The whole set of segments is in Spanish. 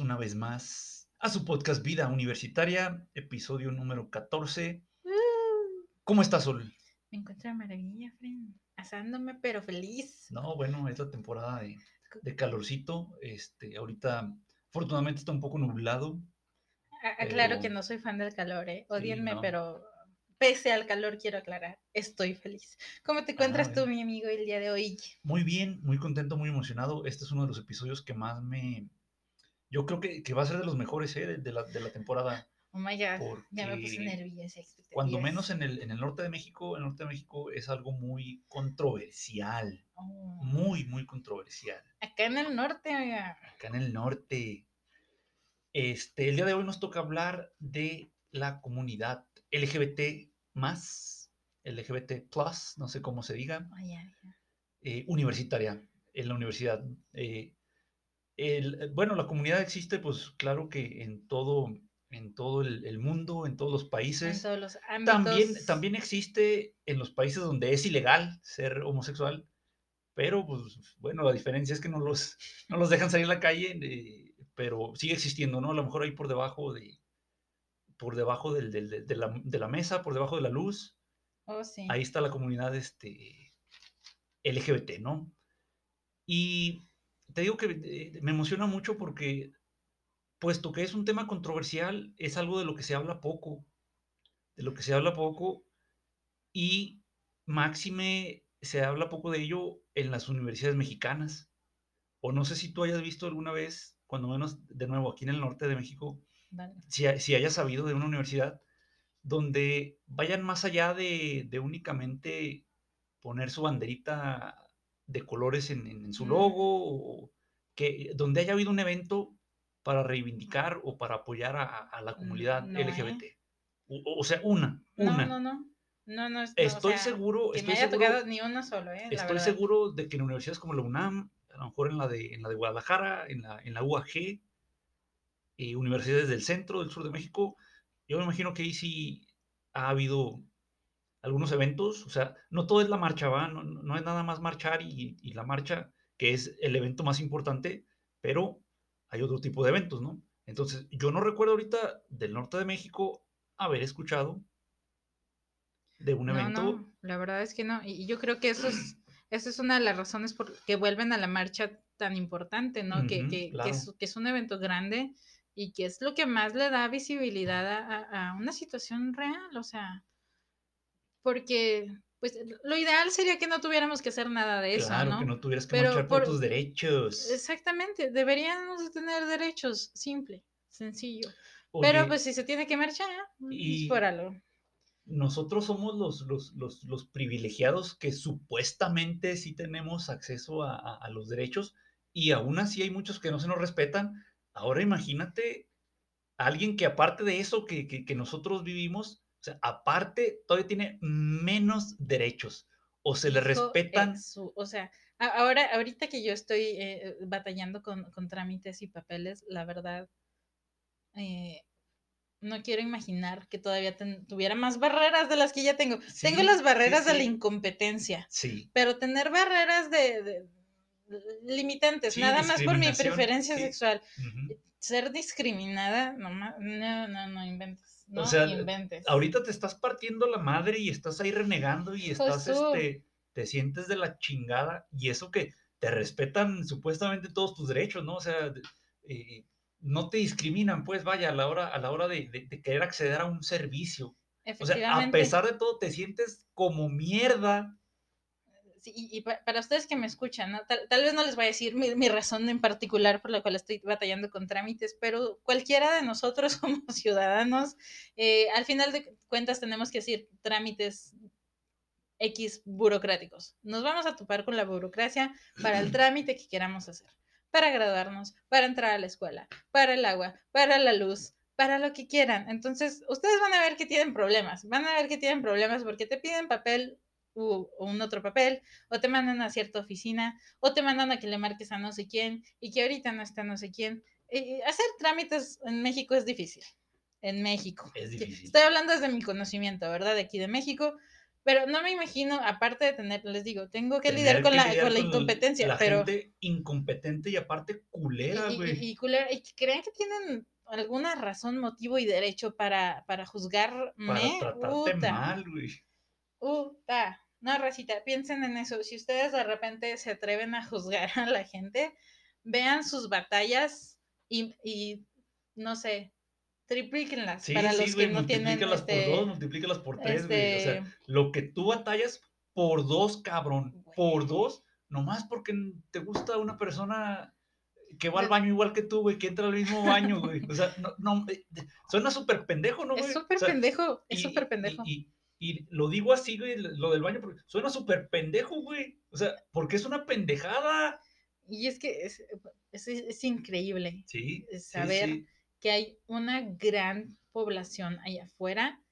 una vez más a su podcast Vida Universitaria, episodio número 14. Uh, ¿Cómo estás, Sol? me encuentro de maravilla, friend. Asándome, pero feliz. No, bueno, es la temporada de, de calorcito. Este, ahorita, afortunadamente, está un poco nublado. A- Aclaro Pero- que no soy fan del calor, ¿eh? Odienme, no. pero pese al calor, quiero aclarar, estoy feliz. ¿Cómo te encuentras Ah, tú, mi amigo, el día de hoy? Muy bien, muy contento, muy emocionado. Este es uno de los episodios que más me... Yo creo que, que va a ser de los mejores ¿eh? de, de la, de la temporada. Oh my God, ya me puse nerviosa. Cuando menos en el, en el norte de México, el norte de México es algo muy controversial. Oh, Muy, muy controversial. Acá en el norte, oiga. acá en el norte. Este, el día de hoy nos toca hablar de la comunidad LGBT más, LGBT plus, no sé cómo se diga, Oh, ya. eh, universitaria, en la universidad. Eh, el- eh, bueno, la comunidad existe, pues claro que en todo, en todo el, el mundo, en todos los En países. todos los ámbitos. También, también existe en los países donde es ilegal ser homosexual, pero pues bueno, la diferencia es que no los, no los dejan salir a la calle, eh, pero sigue existiendo, ¿no? A lo mejor ahí por debajo de, por debajo del- del- del- de, la, de la mesa, por debajo de la luz, Oh, sí. ahí está la comunidad este, LGBT, ¿no? Y te digo que eh, me emociona mucho porque, puesto que es un tema controversial, es algo de lo que se habla poco, de lo que se habla poco y máxime se habla poco de ello en las universidades mexicanas. O no sé si tú hayas visto alguna vez, cuando menos de nuevo aquí en el norte de México, Vale. si, si hayas sabido de una universidad donde vayan más allá de, de únicamente poner su banderita de colores en, en- en su Mm. logo, o que donde haya habido un evento para reivindicar o para apoyar a, a- la comunidad no, ¿eh? LGBT. O, o sea, una, No, una. no, no. No, no, no, o Estoy sea, seguro, Que estoy me haya seguro, tocado ni uno solo, ¿eh? Estoy verdad. seguro de que en universidades como la UNAM, a lo mejor en la de, en la de Guadalajara, en la, en la UAG, y universidades del centro, del sur de México, yo me imagino que ahí sí ha habido algunos eventos, o sea, no todo es la marcha, ¿va? No, no- es nada más marchar y, y la marcha, que es el evento más importante, pero hay otro tipo de eventos, ¿no? Entonces, yo no recuerdo ahorita del norte de México haber escuchado de un No, evento no, la verdad es que no. Y yo creo que eso es, eso es una de las razones por que vuelven a la marcha tan importante, ¿no? que, Ujú, que, que claro. es, que es un evento grande y que es lo que más le da visibilidad a, a- a una situación real, o sea, porque pues lo ideal sería que no tuviéramos que hacer nada de eso, Claro, ¿no? que no tuvieras que Pero marchar por, por- tus derechos. Exactamente, deberíamos de tener derechos, simple, sencillo. Pero Oye, pues si se tiene que marchar, pues, y- por algo. nosotros somos los, los, los, los privilegiados que supuestamente sí tenemos acceso a, a- a los derechos y aún así hay muchos que no se nos respetan. Ahora imagínate alguien que aparte de eso que, que, que nosotros vivimos, o sea, aparte todavía tiene menos derechos o se le respetan. eh, su- o sea, ahora, ahorita que yo estoy eh, batallando con, con trámites y papeles, la verdad, eh, no quiero imaginar que todavía ten- tuviera más barreras de las que ya tengo. tengo las sí, barreras de la incompetencia, Sí, pero tener barreras de, de- limitantes, nada más por mi preferencia sexual. Ser discriminada, no, no, no, no inventes. No sea, inventes. ahorita te estás partiendo la madre y estás ahí renegando y estás, tú. este, te sientes de la chingada y eso que te respetan supuestamente todos tus derechos, ¿no? O sea, eh, no te discriminan, pues vaya, a la hora, a la hora de, de- de querer acceder a un servicio. O sea, a pesar de todo, te sientes como mierda. Sí, y, y pa- para ustedes que me escuchan, ¿no? tal, tal vez no les voy a decir mi, mi razón en particular por la cual estoy batallando con trámites, pero cualquiera de nosotros como ciudadanos, eh, al final de cuentas tenemos que decir trámites X burocráticos. Nos vamos a topar con la burocracia para el trámite que queramos hacer, para graduarnos, para entrar a la escuela, para el agua, para la luz, para lo que quieran. Entonces, ustedes van a ver que tienen problemas, van a ver que tienen problemas porque te piden papel u, o un otro papel, o te mandan a cierta oficina, o te mandan a que le marques a no sé quién, y que ahorita no está no sé quién. Eh, hacer trámites en México es difícil. En México. Es difícil. Estoy hablando desde mi conocimiento, ¿verdad? De aquí de México. Pero no me imagino, aparte de tener, les digo, tengo que lidiar con, la, con la incompetencia, la pero... gente incompetente y aparte culera, güey. Y, y, culera, y creen que tienen alguna razón, motivo y derecho para, para juzgarme. Para tratarte mal, güey. Uta. No, Racita, piensen en eso. Si ustedes de repente se atreven a juzgar a la gente, vean sus batallas y, y no sé, triplíquenlas sí, para sí, los que no tienen. Este, por dos, multiplícalas por tres, güey. O sea, este- lo que tú batallas por dos, cabrón. Por dos, nomás porque te gusta una persona que va al baño igual que tú, güey, que entra al mismo baño, güey. O sea, no, no, eh, suena súper pendejo, ¿no, güey? es súper O sea, pendejo, es súper pendejo. Y, y lo digo así, güey, lo del baño, porque suena súper pendejo, güey. O sea, porque es una pendejada. Y es que es, es, es increíble Sí. saber sí. que hay una gran población allá afuera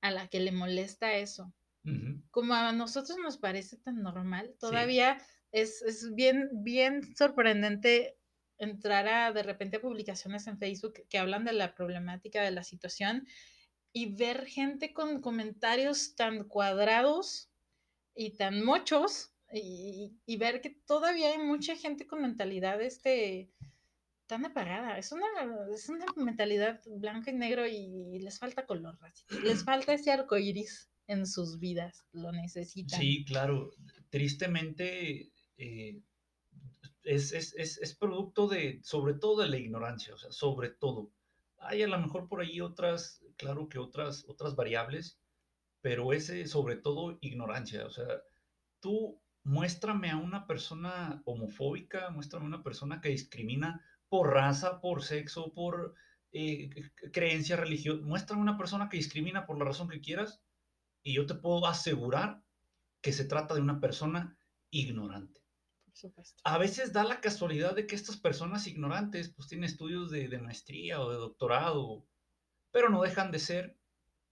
a la que le molesta eso. Como a nosotros nos parece tan normal, todavía es, es bien, bien sorprendente entrar a de repente a publicaciones en Facebook que hablan de la problemática de la situación y ver gente con comentarios tan cuadrados y tan muchos y, y ver que todavía hay mucha gente con mentalidad este tan apagada. Es una, es una mentalidad blanco y negro y les falta color, les falta ese arco iris en sus vidas, lo necesitan. Sí, claro. Tristemente eh, es, es, es, es producto de, sobre todo de la ignorancia, o sea, sobre todo. Hay a lo mejor por ahí otras, claro que otras, otras variables, pero ese sobre todo ignorancia, o sea, tú muéstrame a una persona homofóbica, muéstrame a una persona que discrimina por raza, por sexo, por eh, creencia religiosa, muéstrame a una persona que discrimina por la razón que quieras y yo te puedo asegurar que se trata de una persona ignorante. Por supuesto. A veces da la casualidad de que estas personas ignorantes pues tienen estudios de, de maestría o de doctorado, pero no dejan de ser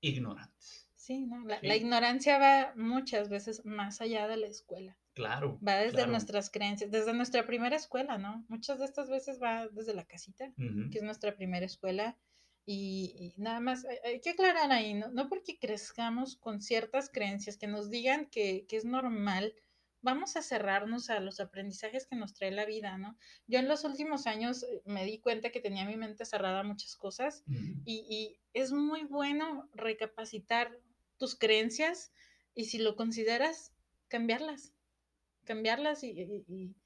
ignorantes. Sí, ¿no? La, Sí. la ignorancia va muchas veces más allá de la escuela. Claro. Va desde claro. nuestras creencias, desde nuestra primera escuela, ¿no? Muchas de estas veces va desde la casita, Ujú. que es nuestra primera escuela. Y, y nada más, hay, hay que aclarar ahí, ¿no? no porque crezcamos con ciertas creencias que nos digan que, que es normal, vamos a cerrarnos a los aprendizajes que nos trae la vida, ¿no? Yo en los últimos años eh, me di cuenta que tenía mi mente cerrada a muchas cosas y, y es muy bueno recapacitar tus creencias y si lo consideras, cambiarlas, cambiarlas y, y-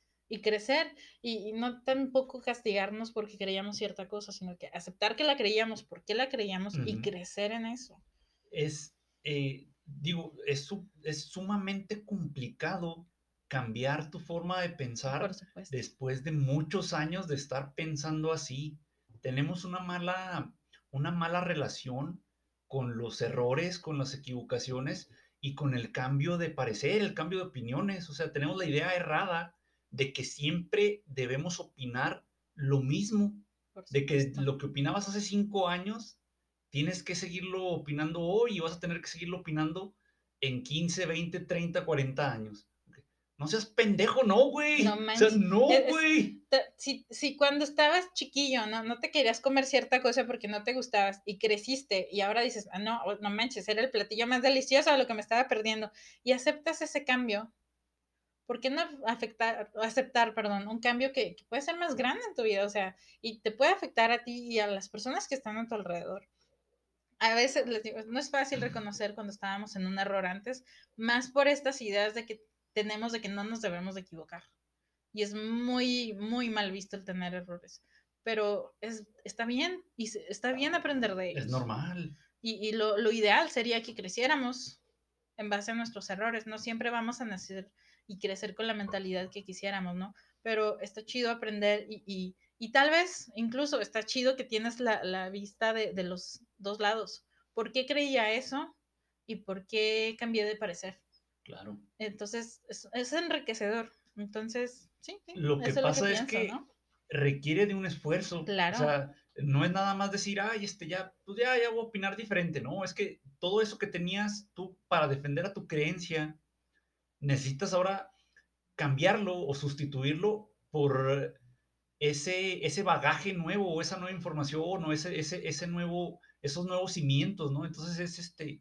crecer y, no tampoco castigarnos porque creíamos cierta cosa, sino que aceptar que la creíamos, por qué la creíamos y crecer en eso. es, eh, digo, es, es sumamente complicado cambiar tu forma de pensar después de muchos años de estar pensando así. Tenemos una mala, una mala relación con los errores, con las equivocaciones y con el cambio de parecer, el cambio de opiniones. O sea, tenemos la idea errada de que siempre debemos opinar lo mismo, de que lo que opinabas hace cinco años, tienes que seguirlo opinando hoy y vas a tener que seguirlo opinando en 15, 20, 30, 40 años. No seas pendejo, no, güey. No o sea, manches. no, es- güey. Si, si cuando estabas chiquillo, ¿no? no te querías comer cierta cosa porque no te gustabas y creciste y ahora dices, ah, no, no manches, era el platillo más delicioso de lo que me estaba perdiendo y aceptas ese cambio, ¿por qué no afectar, aceptar, perdón, un cambio que, que puede ser más grande en tu vida? O sea, y te puede afectar a ti y a las personas que están a tu alrededor. A veces, les digo, no es fácil reconocer cuando estábamos en un error antes, más por estas ideas de que tenemos de que no nos debemos de equivocar y es muy, muy mal visto el tener errores. Pero es, está bien, y está bien aprender de ellos. Es normal. Y, y lo, lo ideal sería que creciéramos en base a nuestros errores. No siempre vamos a nacer y crecer con la mentalidad que quisiéramos, ¿no? Pero está chido aprender y, y, y tal vez incluso está chido que tienes la, la vista de, de los dos lados. ¿Por qué creía eso? ¿Y por qué cambié de parecer? Claro. Entonces, es, es enriquecedor. Entonces, sí, sí, Lo que eso pasa lo es pienso, que ¿no? requiere de un esfuerzo. Claro. O sea, no es nada más decir, ay, este ya, pues ya, ya voy a opinar diferente, ¿no? Es que todo eso que tenías tú para defender a tu creencia, necesitas ahora cambiarlo o sustituirlo por ese, ese bagaje nuevo, o esa nueva información, o ese, ese, ese nuevo, esos nuevos cimientos, ¿no? Entonces es este,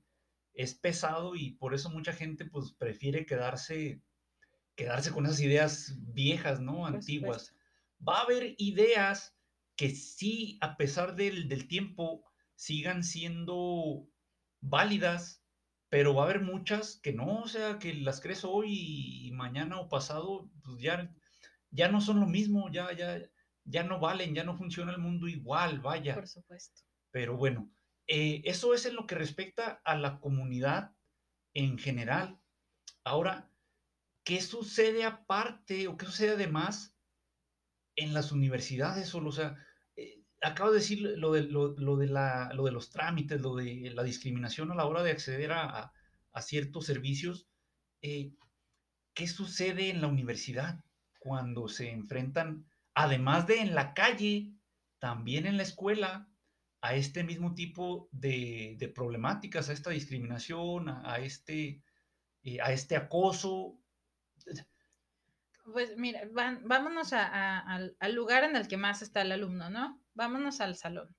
es pesado y por eso mucha gente pues prefiere quedarse, quedarse con esas ideas viejas, ¿no? Antiguas. Va a haber ideas que sí, a pesar del, del tiempo, sigan siendo válidas, pero va a haber muchas que no, o sea, que las crees hoy y mañana o pasado, pues ya, ya no son lo mismo, ya, ya, ya no valen, ya no funciona el mundo igual, vaya. Por supuesto. Pero bueno, eh, eso es en lo que respecta a la comunidad en general. Ahora, ¿qué sucede aparte o qué sucede además en las universidades? O sea, eh, acabo de decir lo de, lo, de la, lo de los trámites, lo de la discriminación a la hora de acceder a, a, ciertos servicios. Eh, ¿Qué sucede en la universidad cuando se enfrentan, además de en la calle, también en la escuela, a este mismo tipo de, de problemáticas, a esta discriminación, a, este, eh, a este acoso. Pues mira, vámonos al, lugar en el que más está el alumno, ¿no? Vámonos al salón.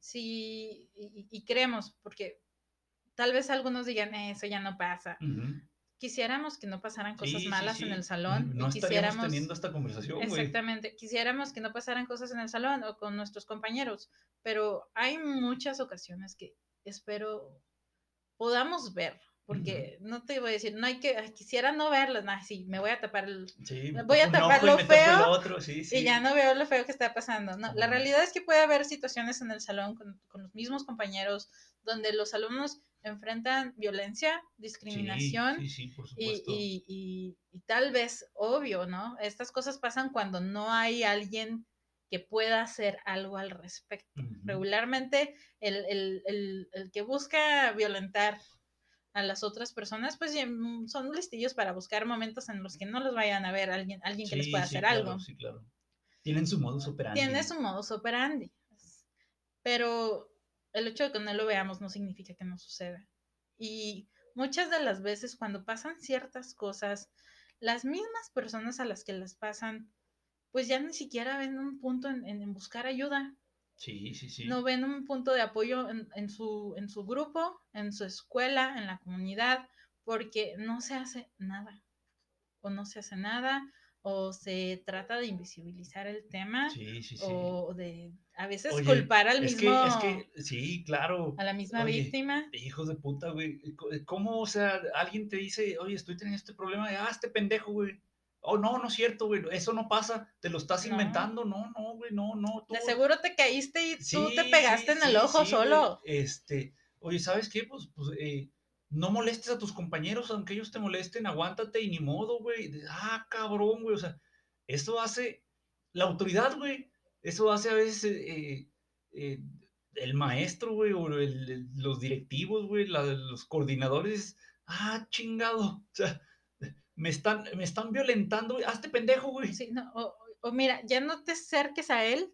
Sí, y, creemos, porque tal vez algunos digan, eso ya no pasa quisiéramos que no pasaran cosas malas en el salón. No, estaríamos teniendo esta conversación. Exactamente. Quisiéramos que no pasaran cosas en el salón o con nuestros compañeros, pero hay muchas ocasiones que espero podamos ver. Porque no te voy a decir, no hay que, quisiera no verlas, no, sí, me voy a tapar el, voy a tapar lo feo y ya no veo lo feo que está pasando. No, la realidad es que puede haber situaciones en el salón con, con los mismos compañeros donde los alumnos enfrentan violencia, discriminación y, tal vez, obvio, ¿no? Estas cosas pasan cuando no hay alguien que pueda hacer algo al respecto. Regularmente el, que busca violentar a las otras personas, pues son listillos para buscar momentos en los que no los vayan a ver alguien, alguien que les pueda hacer algo. Sí, claro. Tienen su modus operandi. Tiene su modus operandi. Pero el hecho de que no lo veamos no significa que no suceda. Y muchas de las veces cuando pasan ciertas cosas, las mismas personas a las que las pasan, pues ya ni siquiera ven un punto en, buscar ayuda. Sí, sí, sí. No ven un punto de apoyo en, su, en su grupo, en su escuela, en la comunidad, porque no se hace nada. O no se hace nada, o se trata de invisibilizar el tema sí, sí, sí. o de a veces culpar al mismo es que sí claro a la misma víctima hijos de puta güey cómo o sea alguien te dice oye estoy teniendo este problema de ah este pendejo güey oh no no es cierto güey eso no pasa te lo estás inventando no no güey no no tú... de seguro te caíste y tú te pegaste en el ojo solo este oye sabes qué pues pues eh, no molestes a tus compañeros, aunque ellos te molesten, aguántate y ni modo, güey. Ah, cabrón, güey. O sea, eso hace la autoridad, güey. Eso hace a veces eh, eh, el maestro, güey, o los directivos, güey, los coordinadores. Ah, chingado. O sea, me están, me están violentando, güey. Hazte pendejo, güey. Sí, no, o mira, ya no te acerques a él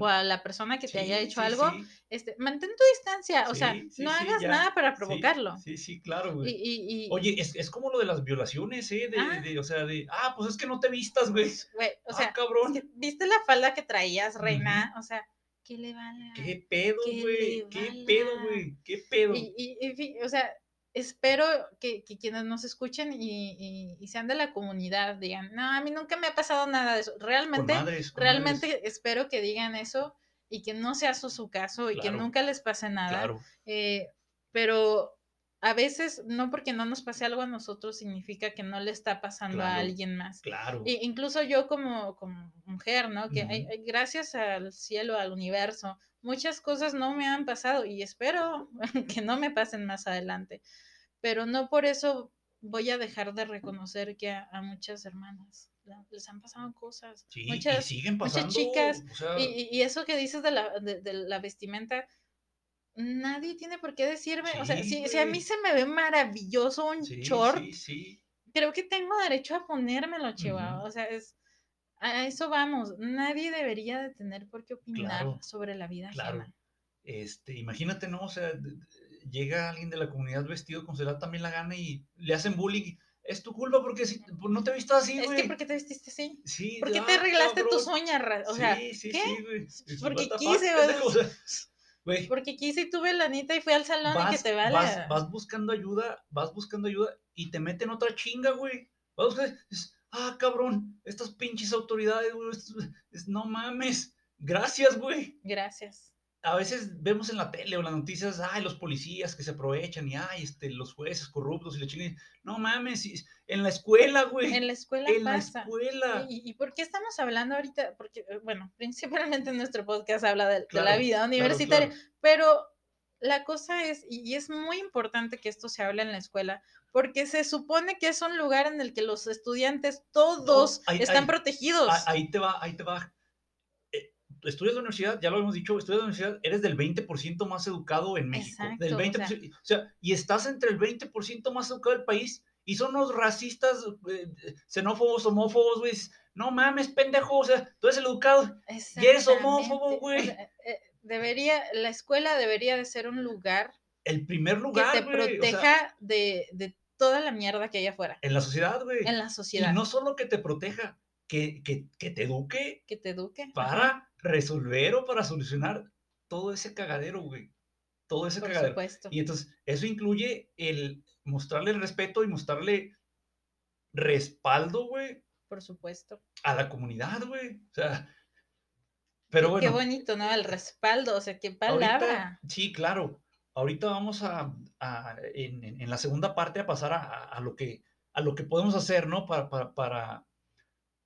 o a la persona que te haya hecho algo, este, mantén tu distancia, o sea, no hagas nada para provocarlo. Sí, sí, claro, güey. Oye, es, es, como lo de las violaciones, ¿eh? De, ah. de, o sea, de, ah, pues es que no te vistas, güey. Güey, o ah, sea, cabrón. ¿viste la falda que traías, reina? O sea, ¿qué le vale? ¿Qué pedo, güey? ¿Qué pedo, güey? ¿Qué pedo? Y, y, o sea, espero que, quienes nos escuchen y, sean de la comunidad digan, no, a mí nunca me ha pasado nada de eso. Realmente, realmente espero que digan eso y que no sea su, su caso y que nunca les pase nada. Eh, pero a veces, no porque no nos pase algo a nosotros, significa que no le está pasando a alguien más. Claro. E incluso yo como, como mujer, ¿no? Que gracias al cielo, al universo, muchas cosas no me han pasado y espero que no me pasen más adelante. Pero no por eso voy a dejar de reconocer que a, muchas hermanas les han pasado cosas. Sí, muchas, y siguen pasando. Muchas chicas. y, eso que dices de la, de, la vestimenta, nadie tiene por qué decirme. o sea, si, a mí se me ve maravilloso un short, creo que tengo derecho a ponérmelo, Chihuahua. O sea, es a eso vamos. Nadie debería de tener por qué opinar sobre la vida ajena. Este, imagínate, ¿no? O sea, llega alguien de la comunidad vestido con se también la gana y le hacen bullying. Es tu culpa porque si, pues, no te viste así, güey. Es que porque te vestiste así. Sí, ¿Por qué te arreglaste tus uñas? O sea, sí, sí, ¿qué? sí, güey. Porque quise, Güey, Porque aquí sí tuve la nita y fui al salón y que vas, te vale. vas, vas buscando ayuda, vas buscando ayuda y te meten otra chinga, güey. Vas buscando, es, ah, cabrón, estas pinches autoridades, güey, es- es- no mames. Gracias, güey. Gracias. A veces vemos en la tele o en las noticias, ay, los policías que se aprovechan y ay, este, los jueces corruptos y le chingan. No mames, en la escuela, güey. En la escuela En la pasa. escuela. ¿Y, y por qué estamos hablando ahorita? Porque, eh, bueno, principalmente nuestro podcast habla de, de la Claro, vida claro, universitaria, claro. pero la cosa es, y es muy importante que esto se hable en la escuela, porque se supone que es un lugar en el que los estudiantes todos ahí- están ahí- protegidos. Ah, Ahí te va, ahí te va. Estudias la universidad, ya lo hemos dicho, estudias la universidad, eres del 20% más educado en México. Exacto, del o 20%, o sea, y estás entre el 20% más educado del país y son los racistas, eh, xenófobos, homófobos, güey. No mames, pendejo, o sea, tú eres el educado. y eres homófobo, güey. eh, debería, la escuela debería de ser un lugar El primer que lugar, te güey, o sea, proteja de, de toda la mierda que hay afuera, en la sociedad, güey. en la sociedad, Y no solo que te proteja, que, que, que te eduque que te eduque. Para resolver o para solucionar todo ese cagadero, güey. Todo ese por cagadero. supuesto. Y entonces, eso incluye el mostrarle el respeto y mostrarle respaldo, güey, Por supuesto. a la comunidad, güey. O sea, pero Qué bueno, bonito, ¿no? El respaldo, o sea, qué ahorita, palabra. sí, claro. Ahorita vamos a, a- en, en- la segunda parte a pasar a, a- a lo que a lo que podemos hacer, ¿no? Para, para, para,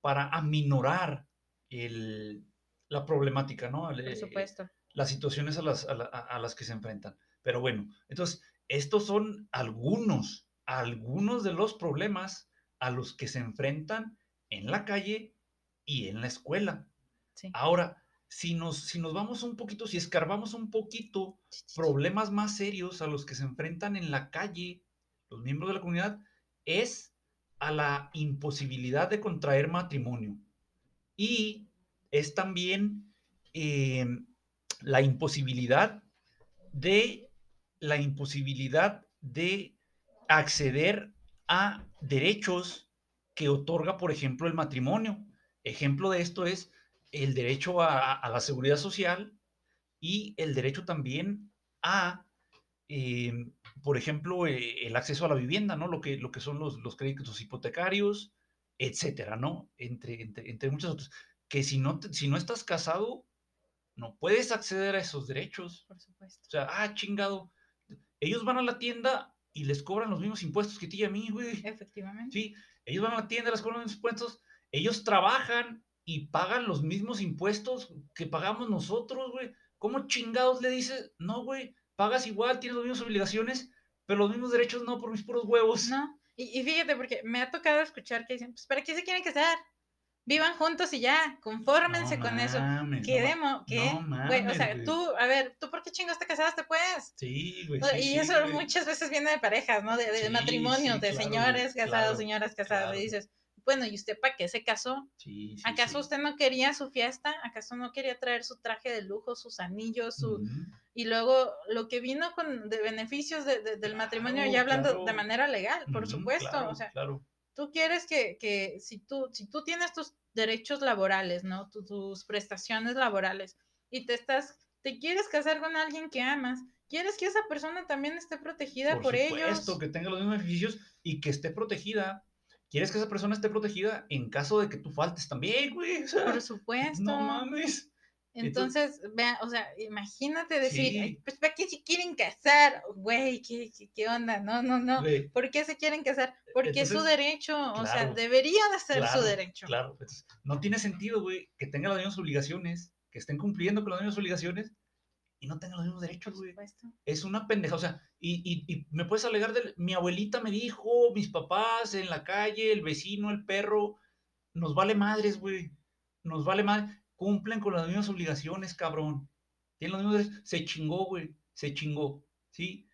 para aminorar el, la problemática, ¿no? Por supuesto. las situaciones a las, a, la- a- a las que se enfrentan. Pero bueno, entonces, estos son algunos, algunos de los problemas a los que se enfrentan en la calle y en la escuela. Sí. Ahora, si nos, si nos vamos un poquito, si escarbamos un poquito problemas más serios a los que se enfrentan en la calle los miembros de la comunidad es a la imposibilidad de contraer matrimonio. Y es también eh, la imposibilidad de la imposibilidad de acceder a derechos que otorga, por ejemplo, el matrimonio. Ejemplo de esto es el derecho a, la seguridad social y el derecho también a, eh, por ejemplo, eh, el acceso a la vivienda, ¿no? Lo que, lo que son los, los créditos hipotecarios, etcétera, ¿no? Entre, entre, entre muchos otros. Que si no, te- si no estás casado, no puedes acceder a esos derechos. Por supuesto. O sea, ah, chingado. Ellos van a la tienda y les cobran los mismos impuestos que ti y a mí, güey. Efectivamente. Sí, ellos van a la tienda, les cobran los impuestos, ellos trabajan y pagan los mismos impuestos que pagamos nosotros, güey. ¿Cómo chingados le dices? No, güey, pagas igual, tienes las mismas obligaciones, pero los mismos derechos no por mis puros huevos. No. Y, y fíjate, porque me ha tocado escuchar que dicen, pues, ¿para qué se quieren casar? Vivan juntos y ya, confórmense No con eso. mames, ¿Qué no demo? ¿Qué? no Güey, o mames, sea, güey. tú, a ver, ¿tú por qué chingos te casaste, pues? Sí, güey. Sí, y sí, eso güey. muchas veces viene de parejas, ¿no? De, de Sí, matrimonios, de claro, señores casados, claro, señoras casadas. claro. Y dices, bueno, ¿y usted para qué se casó? Sí, sí, ¿Acaso sí. usted no quería su fiesta? ¿Acaso no quería traer su traje de lujo, sus anillos, su... Y luego lo que vino con de beneficios de- de- del matrimonio, Claro, ya hablando de claro. manera legal, por supuesto. claro, o sea, claro. tú quieres que, que si, tú, si tú tienes tus derechos laborales, ¿no? Tu- tus prestaciones laborales y te estás, te quieres casar con alguien que amas, quieres que esa persona también esté protegida por, por ellos. supuesto, que tenga los mismos beneficios y que esté protegida. ¿Quieres que esa persona esté protegida en caso de que tú faltes también, güey? O sea, Por supuesto. no mames. Entonces, vea, o sea, imagínate decir, Sí. "Ay, pues ¿para qué se quieren casar? Güey, ¿qué, qué, qué onda? No, no, no. Güey, ¿Por qué se quieren casar? Porque es su derecho, o sea, debería de ser claro, su derecho. Claro, entonces, no tiene sentido, güey, que tenga las mismas obligaciones, que estén cumpliendo con las mismas obligaciones y no tengan los mismos derechos, güey. Es una pendeja, o sea, y, y, y me puedes alegar de, mi abuelita me dijo, mis papás en la calle, el vecino, el perro, nos vale madres, güey, nos vale madres, cumplen con las mismas obligaciones, cabrón, tienen los mismos se chingó, güey, se chingó, ¿sí?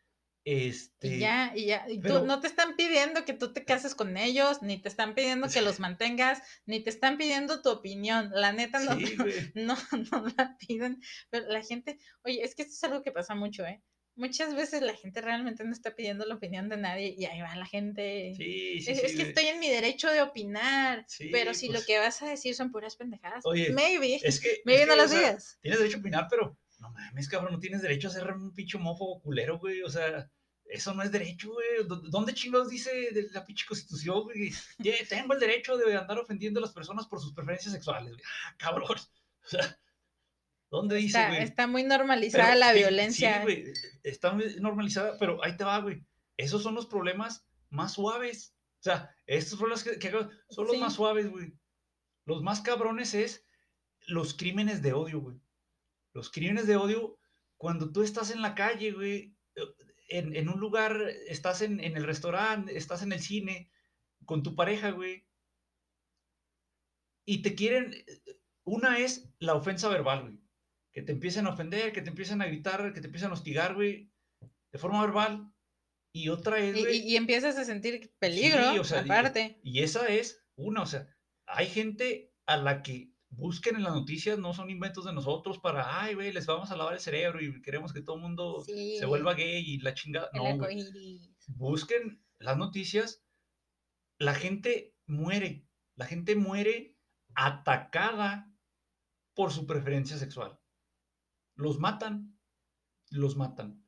Este, Y ya, y ya. Y pero- tú, no te están pidiendo que tú te cases con ellos, ni te están pidiendo que los mantengas, ni te están pidiendo tu opinión. La neta no, sí, güey, no, no la piden. Pero la gente, oye, es que esto es algo que pasa mucho, ¿eh? Muchas veces la gente realmente no está pidiendo la opinión de nadie y ahí va la gente. sí, sí, es, sí, es que estoy en mi derecho de opinar, pero si lo pues, que vas a decir son puras pendejadas, Oye, maybe, Es que, maybe es no que, las o sea, digas. Tienes derecho a opinar, pero no mames, cabrón, no tienes derecho a ser un pinche mofo culero, güey. O sea, eso no es derecho, güey. ¿Dónde chingados dice de la pinche constitución, güey? tengo el derecho de andar ofendiendo a las personas por sus preferencias sexuales, güey. Ah, cabrón. O sea, ¿dónde dice, está, güey? Está muy normalizada la violencia. Sí, güey, está muy normalizada, pero ahí te va, güey. Esos son los problemas más suaves. O sea, estos problemas que, que son los más suaves, güey. Los más cabrones es los crímenes de odio, güey. Los crímenes de odio, cuando tú estás en la calle, güey, en, un lugar, estás en, el restaurante, estás en el cine, con tu pareja, güey, y te quieren, una es la ofensa verbal, güey, que te empiecen a ofender, que te empiecen a gritar, que te empiecen a hostigar, güey, de forma verbal, y otra es, güey, y, empiezas a sentir peligro, aparte. y esa es una, o sea, hay gente a la que busquen en las noticias, no son inventos de nosotros para, ay, güey, les vamos a lavar el cerebro y queremos que todo el mundo se vuelva gay y la chingada. No, Busquen las noticias, la gente muere, la gente muere atacada por su preferencia sexual. Los matan, los matan.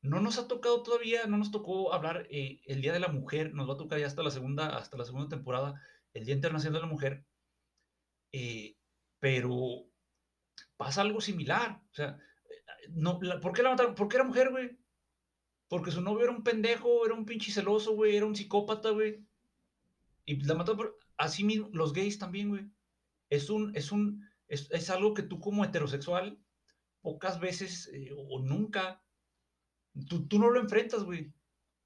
No nos ha tocado todavía, no nos tocó hablar eh, el Día de la Mujer, nos va a tocar ya hasta la segunda, hasta la segunda temporada, el Día Internacional de la Mujer. Eh, pero pasa algo similar. O sea, no, ¿por qué la mataron? Porque era mujer, güey. Porque su novio era un pendejo, era un pinche celoso, güey, era un psicópata, güey. Y la mató por... Así mismo, los gays también, güey. Es un, es un, es, algo que tú como heterosexual, pocas veces eh, o nunca, tú, tú no lo enfrentas, güey.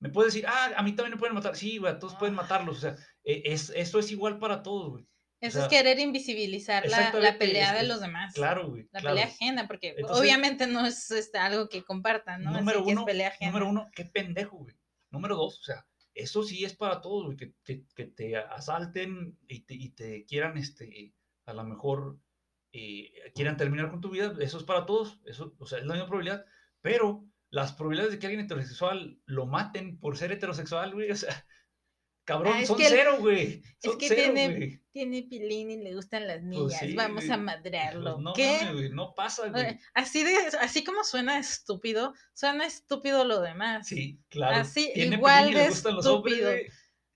Me puedes decir, ah, a mí también me pueden matar. Sí, güey, a todos pueden ah. matarlos. O sea, e, es, eso es igual para todos, güey. Eso es querer invisibilizar la, pelea de los demás. Claro, güey. La pelea ajena, porque obviamente no es este, algo que compartan, ¿no? Número uno, número uno, qué pendejo, güey. Número dos, o sea, eso sí es para todos, güey, que, que, te asalten y te, y te, quieran, este, a lo mejor, eh, quieran terminar con tu vida, eso es para todos, eso, o sea, es la misma probabilidad, pero las probabilidades de que alguien heterosexual lo maten por ser heterosexual, güey, o sea, Cabrón, ah, son cero, güey. Es que tiene, tiene pilín y le gustan las pues niñas. Vamos a madrearlo. Pues no, ¿Qué? no pasa, güey. Así, de, así como suena estúpido, suena estúpido lo demás. Sí, claro. Así, igual de estúpido.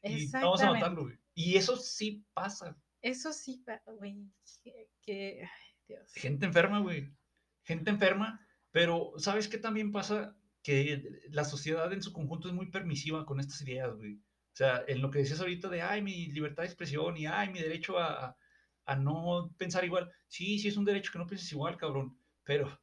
y vamos a matarlo, güey. Y eso sí pasa. Eso sí, güey. Que, Dios. Gente enferma, güey. Gente enferma. Pero, ¿sabes qué también pasa? Que la sociedad en su conjunto es muy permisiva con estas ideas, güey. O sea, en lo que decías ahorita de, ay, mi libertad de expresión y, ay, mi derecho a, a, no pensar igual. Sí, sí es un derecho que no pienses igual, cabrón, pero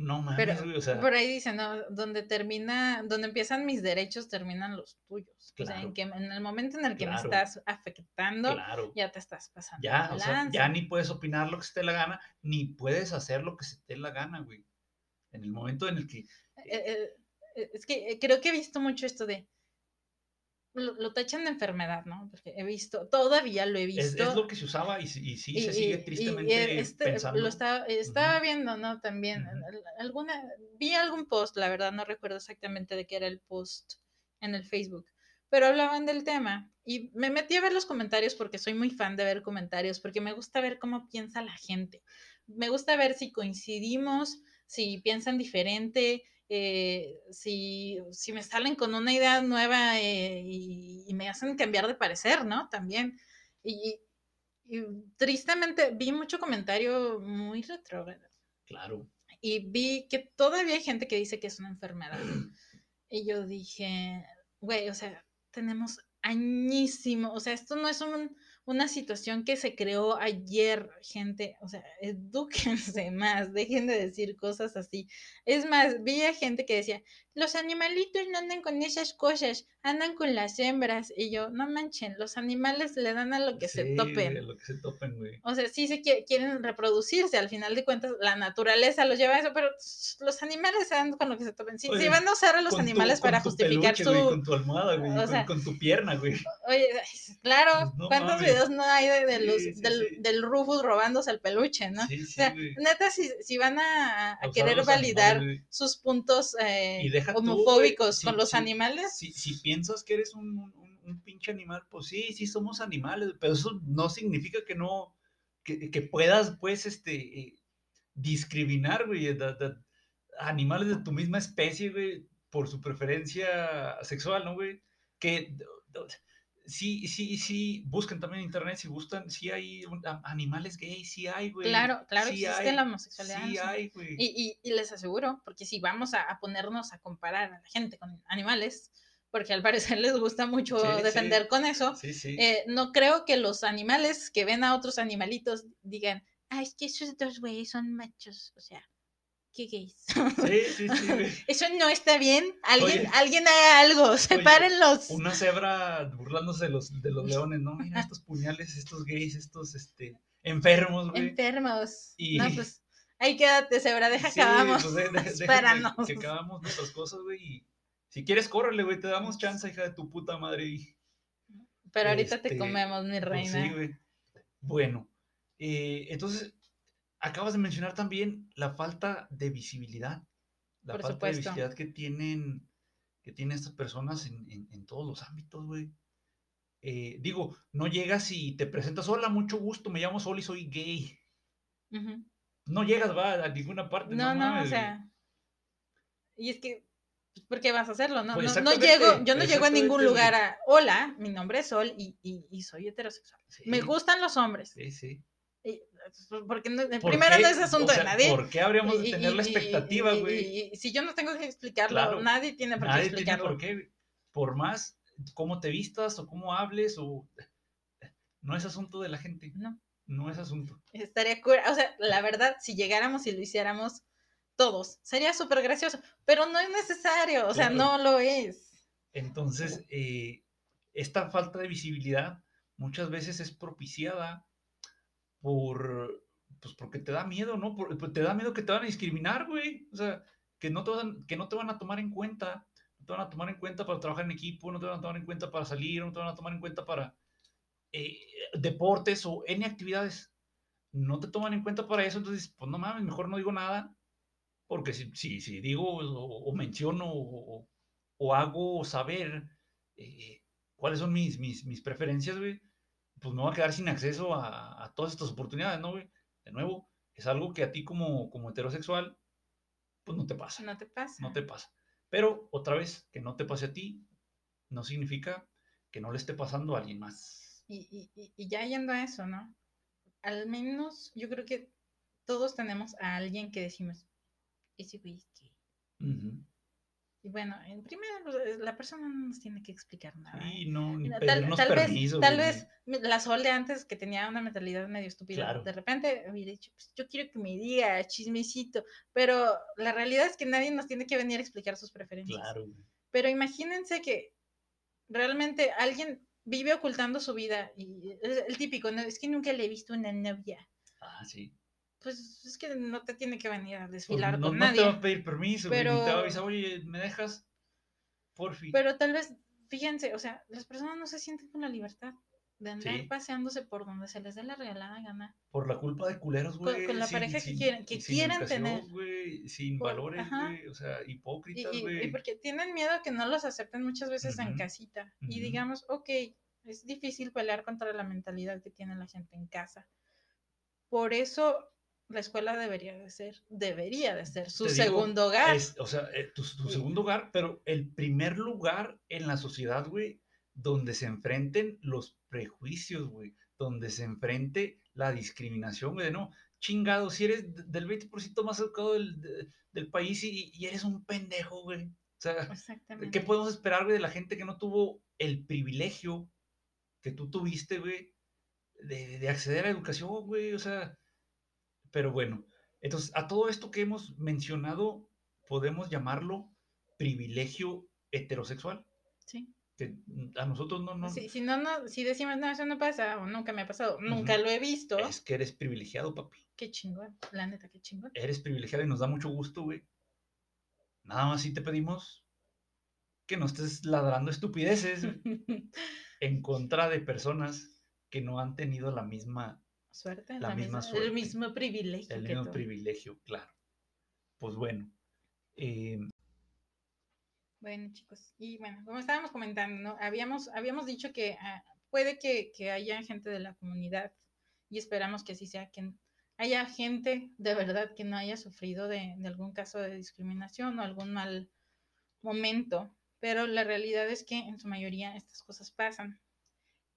no mames, o sea. Por ahí dice, ¿no? Donde termina, donde empiezan mis derechos, terminan los tuyos. o sea, en, que, en el momento en el que me estás afectando, ya te estás pasando. Ya, o sea, ya ni puedes opinar lo que se te la gana, ni puedes hacer lo que se te la gana, güey. En el momento en el que... Eh, eh, eh, es que creo que he visto mucho esto de, lo, tachan de enfermedad, ¿no? Porque he visto, todavía lo he visto. Es, lo que se usaba y, y sí se sigue tristemente este, pensando. Lo estaba, estaba viendo, ¿no? También, alguna, vi algún post, la verdad no recuerdo exactamente de qué era el post en el Facebook, pero hablaban del tema y me metí a ver los comentarios porque soy muy fan de ver comentarios, porque me gusta ver cómo piensa la gente. Me gusta ver si coincidimos, si piensan diferente, eh, si, si, me salen con una idea nueva eh, y, me hacen cambiar de parecer, ¿no? También. Y, tristemente vi mucho comentario muy retrógrado. Claro. Y vi que todavía hay gente que dice que es una enfermedad. y yo dije, güey, o sea, tenemos añísimo, o sea, esto no es un, una situación que se creó ayer, gente, o sea, edúquense más, dejen de decir cosas así. Es más, vi a gente que decía, los animalitos no andan con esas cosas, andan con las hembras. Y yo, no manchen, los animales le dan a lo que se topen. lo que se topen, güey. O sea, sí se quieren reproducirse, al final de cuentas, la naturaleza los lleva a eso, pero los animales se dan con lo que se topen. Si, van a usar a los animales para justificar su. con tu almohada, güey, con, tu pierna, güey. Oye, claro, pues ¿cuántos videos no hay de, los, del, del, Rufus robándose el peluche, no? o sea, neta, si, si van a, querer validar sus puntos. Eh, homofóbicos con los animales. Si, si, piensas que eres un, un, pinche animal, pues sí, sí somos animales, pero eso no significa que no, que, que puedas, pues, este, discriminar, güey, animales de tu misma especie, güey, por su preferencia sexual, ¿no, güey? Que sí, sí, sí, busquen también en internet si gustan, sí hay animales gays, sí hay, güey. Claro, claro, existe la homosexualidad. Sí hay, güey. Y, y, les aseguro, porque si vamos a, ponernos a comparar a la gente con animales, porque al parecer les gusta mucho defender con eso, eh, no creo que los animales que ven a otros animalitos digan, ah, es que esos dos güeyes son machos, o sea, qué gays. Sí, sí, sí. Eso no está bien. Alguien, alguien haga algo, sepárenlos. una cebra burlándose de los, de los leones, ¿no? Mira estos puñales, estos gays, estos este, enfermos, güey. Enfermos. Y... No, pues, ahí quédate, cebra, deja que acabamos. Pues, Espéranos. Que, acabamos nuestras cosas, güey. Y si quieres, córrele, güey, te damos chance, hija de tu puta madre. Pero ahorita te este, comemos, mi pues reina. sí, güey. Bueno, eh, entonces acabas de mencionar también la falta de visibilidad, la falta de visibilidad que tienen, que tienen estas personas en, todos los ámbitos, güey. Eh, digo, no llegas y te presentas, hola, mucho gusto, me llamo Sol y soy gay. No llegas, va, a ninguna parte. No, no, o sea. Y es que, pues, ¿por qué vas a hacerlo? No, pues no, llego, yo no llego a ningún lugar a, hola, mi nombre es Sol y, soy heterosexual. Me gustan los hombres. Sí, sí. Pues, porque primero no es asunto de nadie. ¿Por qué habríamos de tener la expectativa, güey? Y, si yo no tengo que explicarlo, nadie tiene por qué explicarlo. por qué. Por más cómo te vistas o cómo hables o no es asunto de la gente. No. No es asunto. Estaría o sea, la verdad, si llegáramos y lo hiciéramos todos, sería súper gracioso, pero no es necesario, o sea, no lo es. Entonces, eh, esta falta de visibilidad muchas veces es propiciada por, pues porque te da miedo, ¿no? Por, pues, te da miedo que te van a discriminar, güey. O sea, que no, te van, que no te van a tomar en cuenta. No te van a tomar en cuenta para trabajar en equipo, no te van a tomar en cuenta para salir, no te van a tomar en cuenta para eh, deportes o N actividades. No te toman en cuenta para eso, entonces, pues no mames, mejor no digo nada. Porque si, si, si digo o, menciono o, o, hago saber eh, cuáles son mis, mis, mis preferencias, güey, pues me voy a quedar sin acceso a, todas estas oportunidades, ¿no, güey? De nuevo, es algo que a ti como, como heterosexual, pues no te pasa. No te pasa. No te pasa. Pero otra vez, que no te pase a ti, no significa que no le esté pasando a alguien más. Y, y, ya yendo a eso, ¿no? Al menos yo creo que todos tenemos a alguien que decimos, ese güey es que... Y bueno, en primera, pues, la persona no nos tiene que explicar nada. Sí, ¿eh? no, ni tal, vez, tal vez la Sol de antes, que tenía una mentalidad medio estúpida, de repente hubiera dicho, pues yo quiero que me diga chismecito, pero la realidad es que nadie nos tiene que venir a explicar sus preferencias. Claro. Pero imagínense que realmente alguien vive ocultando su vida y es el típico, ¿no? Es que nunca le he visto una novia. Ah, sí pues es que no te tiene que venir a pues, desfilar con nadie. No te va a pedir permiso, pero... te va a avisar, oye, ¿me dejas? Por fin. Pero tal vez, fíjense, o sea, las personas no se sienten con la libertad de andar paseándose por donde se les dé la regalada gana. Por la culpa de culeros, güey. Con, la pareja que quieren, que quieren tener. sin valores, güey, o sea, hipócritas, güey. Y, porque tienen miedo a que no los acepten muchas veces en casita. Y digamos, ok, es difícil pelear contra la mentalidad que tiene la gente en casa. Por eso la escuela debería de ser, debería de ser su segundo hogar. o sea, eh, tu, segundo hogar, pero el primer lugar en la sociedad, güey, donde se enfrenten los prejuicios, güey, donde se enfrente la discriminación, güey, no, chingado, si eres del 20% más educado del, del país y, y, eres un pendejo, güey. O sea, ¿qué podemos esperar, güey, de la gente que no tuvo el privilegio que tú tuviste, güey, de, de acceder a la educación, güey? O sea, pero bueno, entonces a todo esto que hemos mencionado, podemos llamarlo privilegio heterosexual. Sí. Que a nosotros no, no. Sí, si no, no, si decimos, no, eso no pasa, o nunca me ha pasado, nunca lo he visto. Es que eres privilegiado, papi. Qué chingón, la neta, qué chingón. Eres privilegiado y nos da mucho gusto, güey. Nada más si te pedimos que no estés ladrando estupideces en contra de personas que no han tenido la misma Suerte, la, misma, suerte. El mismo privilegio. El mismo privilegio, claro. Pues bueno. Em, bueno, chicos, y bueno, como estábamos comentando, ¿no? Habíamos, habíamos dicho que ah, puede que, haya gente de la comunidad, y esperamos que así sea, que haya gente de verdad que no haya sufrido de, de algún caso de discriminación o algún mal momento, pero la realidad es que en su mayoría estas cosas pasan.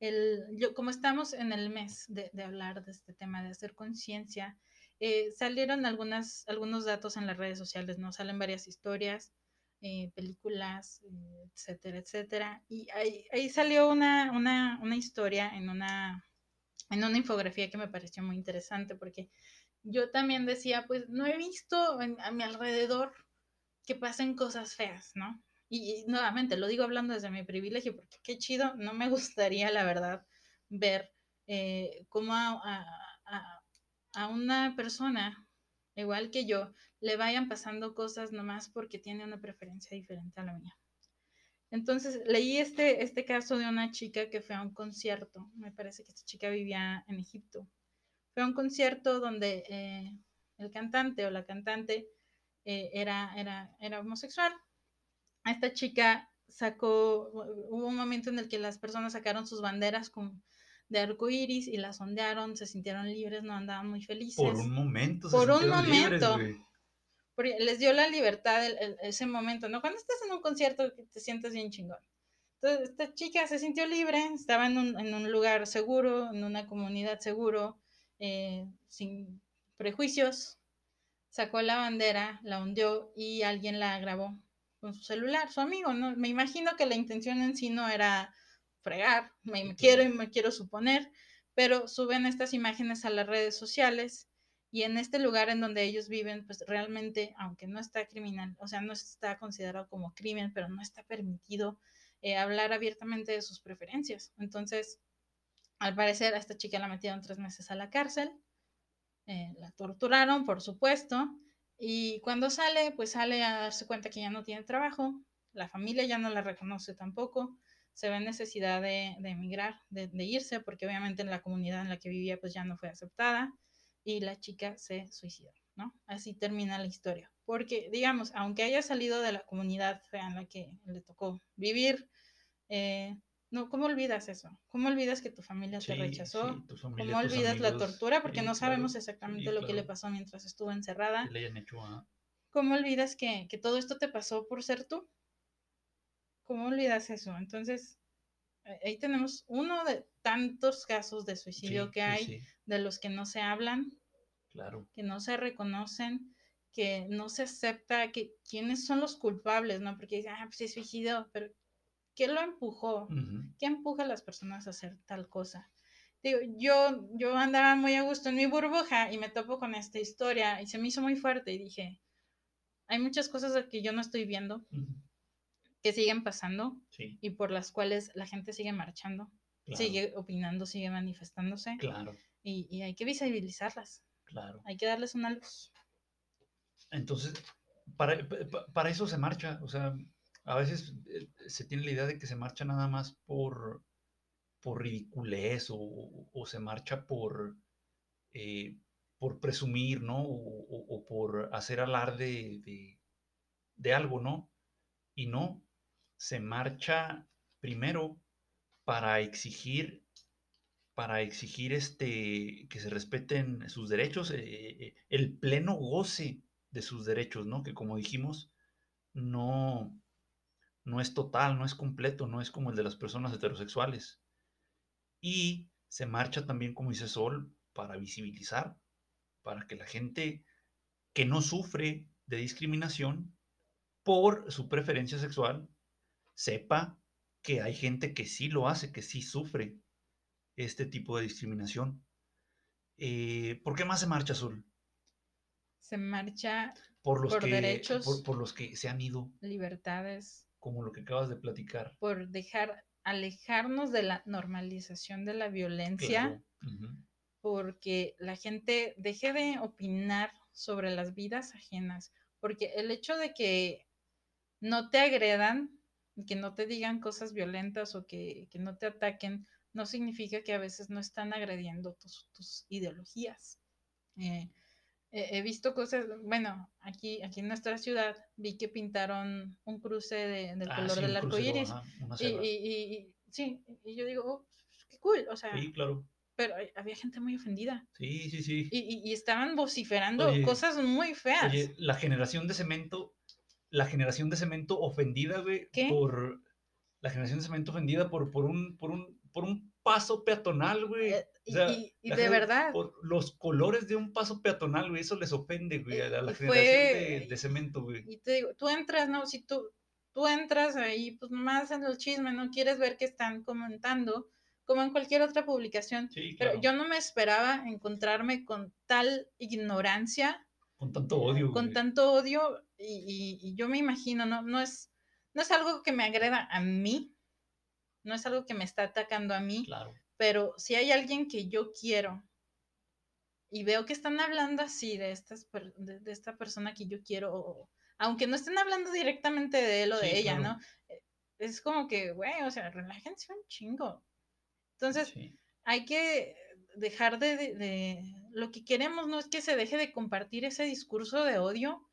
El, yo, como estamos en el mes de, hablar de este tema, de hacer conciencia, eh, salieron algunas, algunos datos en las redes sociales, ¿no? Salen varias historias, eh, películas, eh, etcétera, etcétera. Y ahí, ahí salió una, una, una, historia en una, en una infografía que me pareció muy interesante porque yo también decía, pues no he visto a mi alrededor que pasen cosas feas, ¿no? Y, nuevamente, lo digo hablando desde mi privilegio, porque qué chido, no me gustaría, la verdad, ver eh, cómo a, a, a, una persona, igual que yo, le vayan pasando cosas nomás porque tiene una preferencia diferente a la mía. Entonces, leí este, este caso de una chica que fue a un concierto, me parece que esta chica vivía en Egipto. Fue a un concierto donde eh, el cantante o la cantante eh, era, era, era homosexual. Esta chica sacó, hubo un momento en el que las personas sacaron sus banderas con, de arco iris y las ondearon, se sintieron libres, no andaban muy felices. Por un momento, se Por un momento. Libres, porque les dio la libertad el, el, ese momento, ¿no? Cuando estás en un concierto te sientes bien chingón. Entonces, esta chica se sintió libre, estaba en un, en un lugar seguro, en una comunidad seguro, eh, sin prejuicios, sacó la bandera, la hundió y alguien la grabó con su celular, su amigo, ¿no? Me imagino que la intención en sí no era fregar, me quiero y me quiero suponer, pero suben estas imágenes a las redes sociales y en este lugar en donde ellos viven, pues realmente, aunque no está criminal, o sea, no está considerado como crimen, pero no está permitido eh, hablar abiertamente de sus preferencias. Entonces, al parecer, a esta chica la metieron tres meses a la cárcel, eh, la torturaron, por supuesto, y cuando sale, pues sale a darse cuenta que ya no tiene trabajo, la familia ya no la reconoce tampoco, se ve necesidad de, de emigrar, de, irse, porque obviamente en la comunidad en la que vivía pues ya no fue aceptada y la chica se suicidó, ¿no? Así termina la historia. Porque, digamos, aunque haya salido de la comunidad en la que le tocó vivir, eh, no, ¿cómo olvidas eso? ¿Cómo olvidas que tu familia sí, te rechazó? Sí, familia, ¿Cómo olvidas amigos, la tortura? Porque sí, no sabemos claro, exactamente lo claro. que le pasó mientras estuvo encerrada. Le hayan hecho a... ¿Cómo olvidas que, que todo esto te pasó por ser tú? ¿Cómo olvidas eso? Entonces, ahí tenemos uno de tantos casos de suicidio sí, que hay, sí, sí. de los que no se hablan, claro. que no se reconocen, que no se acepta que quiénes son los culpables, ¿no? Porque dicen, ah, pues se suicidó, pero ¿qué lo empujó? Uh -huh. ¿Qué empuja a las personas a hacer tal cosa? Digo, yo, yo andaba muy a gusto en mi burbuja y me topo con esta historia y se me hizo muy fuerte y dije, hay muchas cosas que yo no estoy viendo. Uh -huh que siguen pasando sí. y por las cuales la gente sigue marchando, claro. sigue opinando, sigue manifestándose. Claro. Y, y, hay que visibilizarlas. Claro. Hay que darles una luz. Entonces, para, para eso se marcha. O sea, a veces eh, se tiene la idea de que se marcha nada más por, por ridiculez o, se marcha por, eh, por presumir, ¿no? O, o, por hacer alarde de, de algo, ¿no? Y no, se marcha primero para exigir para exigir este que se respeten sus derechos, eh, el pleno goce de sus derechos, ¿no? Que como dijimos, no, no es total, no es completo, no es como el de las personas heterosexuales. Y se marcha también, como dice Sol, para visibilizar, para que la gente que no sufre de discriminación por su preferencia sexual sepa que hay gente que sí lo hace, que sí sufre este tipo de discriminación. Eh, ¿Por qué más se marcha, Azul? Se marcha por los por que, derechos, por, por, los que se han ido. Libertades. Como lo que acabas de platicar. Por dejar, alejarnos de la normalización de la violencia. Claro. Uh -huh. Porque la gente deje de opinar sobre las vidas ajenas. Porque el hecho de que no te agredan que no te digan cosas violentas o que, que, no te ataquen, no significa que a veces no están agrediendo tus, tus ideologías. Eh, he visto cosas, bueno, aquí, aquí en nuestra ciudad vi que pintaron un cruce de, del ah, color sí, del arco iris. Y, y, y, sí, y yo digo, oh, qué cool, o sea, sí, claro. pero había gente muy ofendida. Sí, sí, sí. Y, y, estaban vociferando cosas muy feas. Oye, la generación de cemento, la generación de cemento ofendida, güey, por la generación de cemento ofendida por, por un, por un, por un paso peatonal, güey. Eh, y, de verdad. Por los colores de un paso peatonal, güey, eso les ofende, güey, a la, generación de, cemento, güey. Y te digo, tú entras, ¿no? Si tú, tú entras ahí, pues más en el chisme, no quieres ver qué están comentando, como en cualquier otra publicación. Pero yo no me esperaba encontrarme con tal ignorancia. Con tanto odio. Con tanto odio, y, y, yo me imagino, ¿no? No es, no es algo que me agreda a mí, no es algo que me está atacando a mí, claro. pero si hay alguien que yo quiero y veo que están hablando así de, estas, de, esta persona que yo quiero, aunque no estén hablando directamente de él o de ella, ¿no? Eh, es como que, güey, o sea, relájense un chingo. Entonces, hay que dejar de, de, Lo que queremos no es que se deje de compartir ese discurso de odio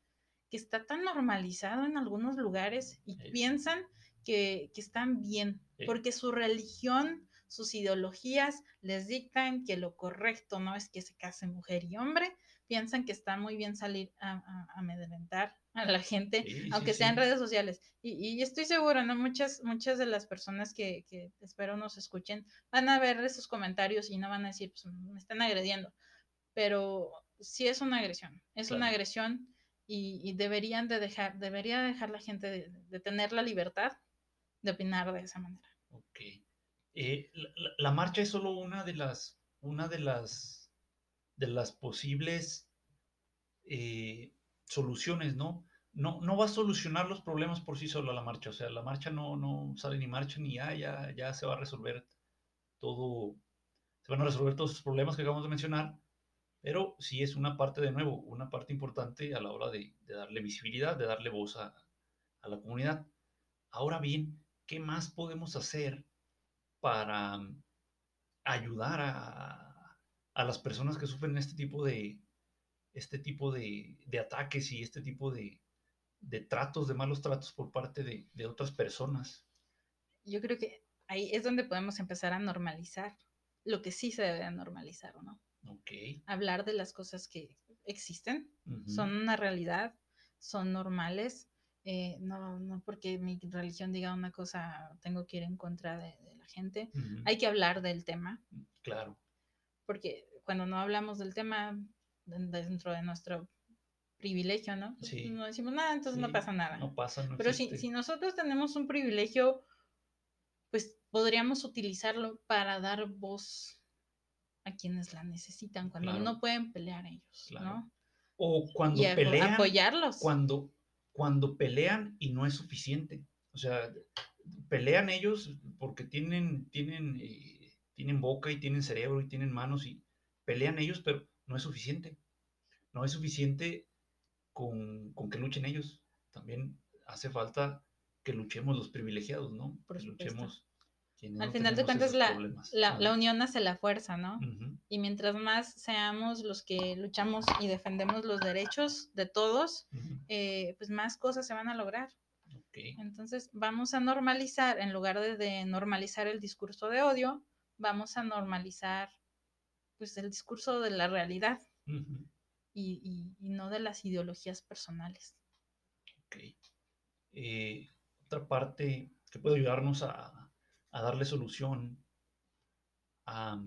que está tan normalizado en algunos lugares y piensan que, están bien, porque su religión, sus ideologías les dictan que lo correcto no es que se case mujer y hombre, piensan que está muy bien salir a, amedrentar a la gente, aunque sea en redes sociales. Y, estoy segura, ¿no? Muchas, muchas de las personas que, espero nos escuchen van a ver esos comentarios y no van a decir, pues me están agrediendo. Pero sí es una agresión, es una agresión y, deberían de dejar, debería dejar la gente de tener la libertad de opinar de esa manera. Ok. Eh, la, marcha es solo una de las, una de las, de las posibles eh, soluciones, ¿no? ¿no? No va a solucionar los problemas por sí sola la marcha, o sea, la marcha no, no sale ni marcha ni ya, ya, ya se va a resolver todo, se van a resolver todos los problemas que acabamos de mencionar, pero sí es una parte de nuevo, una parte importante a la hora de, darle visibilidad, de darle voz a, a la comunidad. Ahora bien, ¿qué más podemos hacer para mm, ayudar a, las personas que sufren este tipo de, este tipo de, ataques y este tipo de, tratos, de malos tratos por parte de, otras personas? Yo creo que ahí es donde podemos empezar a normalizar lo que sí se debe normalizar, ¿no? Ok. Hablar de las cosas que existen, son una realidad, son normales, eh, no, no porque mi religión diga una cosa, tengo que ir en contra de, la gente. Hay que hablar del tema. Claro. Porque cuando no hablamos del tema dentro de nuestro privilegio, ¿no? Pues, no decimos nada, entonces no pasa nada. No pasa, no Pero si, si, nosotros tenemos un privilegio, pues podríamos utilizarlo para dar voz a quienes la necesitan, cuando no pueden pelear ellos, ¿no? O cuando pelean. Apoyarlos. Cuando, cuando pelean y no es suficiente. O sea, pelean ellos porque tienen, tienen, eh, tienen boca y tienen cerebro y tienen manos y pelean ellos, pero no es suficiente. No es suficiente con, que luchen ellos. También hace falta que luchemos los privilegiados, ¿no? Por luchemos. Al final de cuentas, la, la, unión hace la fuerza, ¿no? Y mientras más seamos los que luchamos y defendemos los derechos de todos, eh, pues más cosas se van a lograr. Entonces, vamos a normalizar, en lugar de, normalizar el discurso de odio, vamos a normalizar pues el discurso de la realidad y, no de las ideologías personales. Ok. Eh, otra parte que puede ayudarnos a, a darle solución a,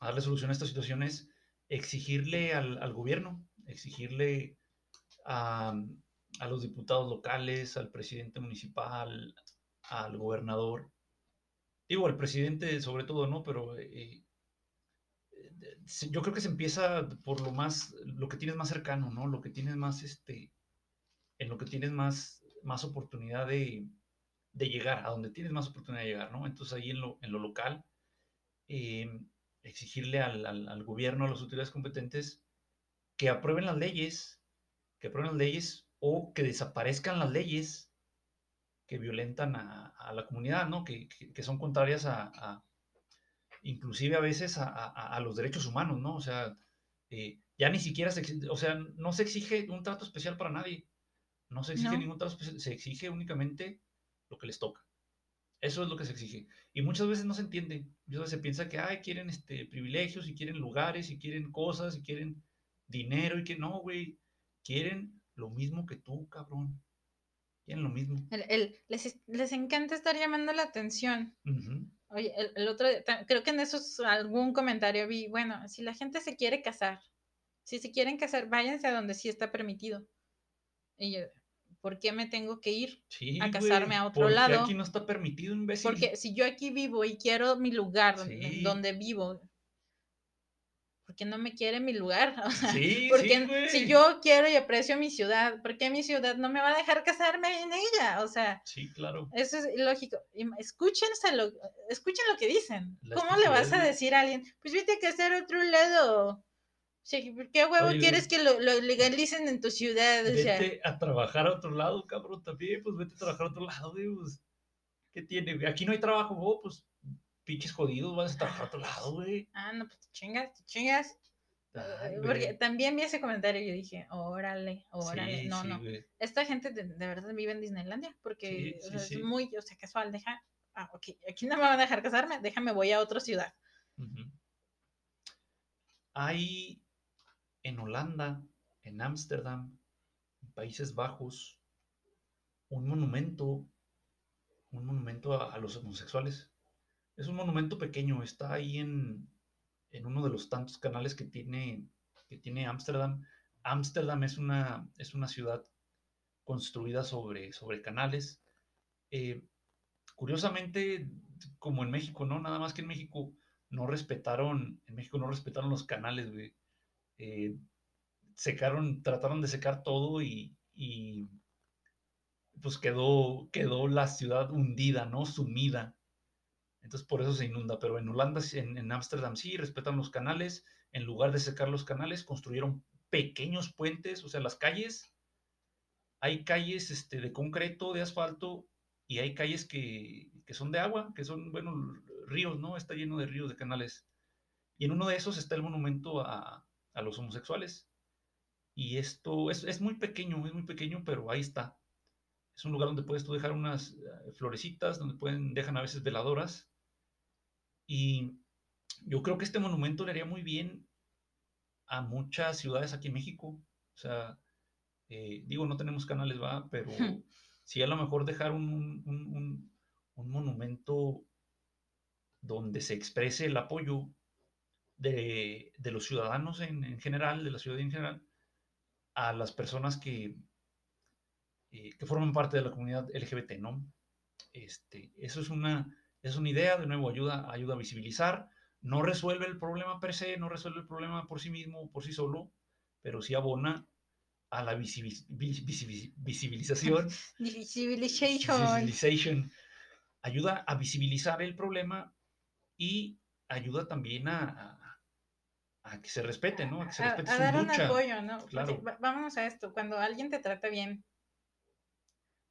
darle solución a estas situaciones, exigirle al, gobierno, exigirle a, los diputados locales, al presidente municipal, al gobernador, digo al presidente sobre todo, ¿no? Pero eh, yo creo que se empieza por lo más, lo que tienes más cercano, ¿no? Lo que tienes más, este, en lo que tienes más, más oportunidad de, de llegar, a donde tienes más oportunidad de llegar, ¿no? Entonces ahí en lo, en lo local, em, exigirle al, gobierno, a las autoridades competentes, que aprueben las leyes, que aprueben las leyes o que desaparezcan las leyes que violentan a, la comunidad, ¿no? Que, son contrarias a, inclusive a veces a, los derechos humanos, ¿no? O sea, eh, ya ni siquiera se, o sea, no se exige un trato especial para nadie, no se exige ningún trato especial, se exige únicamente lo que les toca. Eso es lo que se exige. Y muchas veces no se entiende. Muchas veces se piensa que, ay, quieren este, privilegios y quieren lugares y quieren cosas y quieren dinero y que no, güey. Quieren lo mismo que tú, cabrón. Quieren lo mismo. El, les, les, encanta estar llamando la atención. Oye, el, otro, creo que en eso algún comentario vi, bueno, si la gente se quiere casar, si se quieren casar, váyanse a donde sí está permitido. Y yo, ¿por qué me tengo que ir a casarme a otro lado? aquí no está permitido, imbécil. Porque si yo aquí vivo y quiero mi lugar donde vivo, ¿por qué no me quiere mi lugar? sí, porque si yo quiero y aprecio mi ciudad, ¿por qué mi ciudad no me va a dejar casarme en ella? O sea, sí, claro. Eso es lógico. Escúchense lo, escuchen lo que dicen. ¿Cómo le vas a decir a alguien? Pues vete a casar a otro lado. ¿Qué huevo quieres que lo, legalicen en tu ciudad? vete a trabajar a otro lado, cabrón, también, pues vete a trabajar a otro lado, pues, ¿qué tiene? Aquí no hay trabajo, oh, pues, pinches jodidos, vas a trabajar a otro lado, güey. Ah, no, pues te chingas, te chingas. Porque también vi ese comentario y yo dije, órale, órale, no, no. Esta gente de, verdad vive en Disneylandia porque es muy, o sea, casual, deja, ah, ok, aquí no me van a dejar casarme, déjame, voy a otra ciudad. Hay en Holanda, en Ámsterdam, en Países Bajos, un monumento, un monumento a, los homosexuales. Es un monumento pequeño, está ahí en, uno de los tantos canales que tiene que tiene Ámsterdam. Ámsterdam es una, es una ciudad construida sobre, sobre canales. Eh, curiosamente, como en México, ¿no? Nada más que en México no respetaron, en México no respetaron los canales, güey. Eh, secaron, trataron de secar todo y, pues quedó, quedó la ciudad hundida, ¿no? Sumida. Entonces por eso se inunda. Pero en Holanda, en Ámsterdam sí, respetan los canales. En lugar de secar los canales, construyeron pequeños puentes, o sea, las calles. Hay calles este, de concreto, de asfalto, y hay calles que, que son de agua, que son, bueno, ríos, ¿no? Está lleno de ríos, de canales. Y en uno de esos está el monumento a, a los homosexuales. Y esto es, es, muy pequeño, es muy pequeño, pero ahí está. Es un lugar donde puedes tú dejar unas eh, florecitas, donde pueden, dejan a veces veladoras. Y yo creo que este monumento le haría muy bien a muchas ciudades aquí en México. O sea, eh, digo, no tenemos canales, va, pero sí a lo mejor dejar un, un, un monumento donde se exprese el apoyo de, los ciudadanos en, general, de la ciudad en general, a las personas que, eh, que forman parte de la comunidad LGBT, ¿no? Este, eso es una, es una idea, de nuevo, ayuda, ayuda a visibilizar, no resuelve el problema per se, no resuelve el problema por sí mismo, por sí solo, pero sí abona a la visibilización. Visibilization. Ayuda a visibilizar el problema y ayuda también a, a que se respete, ¿no? A que se respete a, dar un apoyo, ¿no? Claro. vámonos a esto, cuando alguien te trata bien,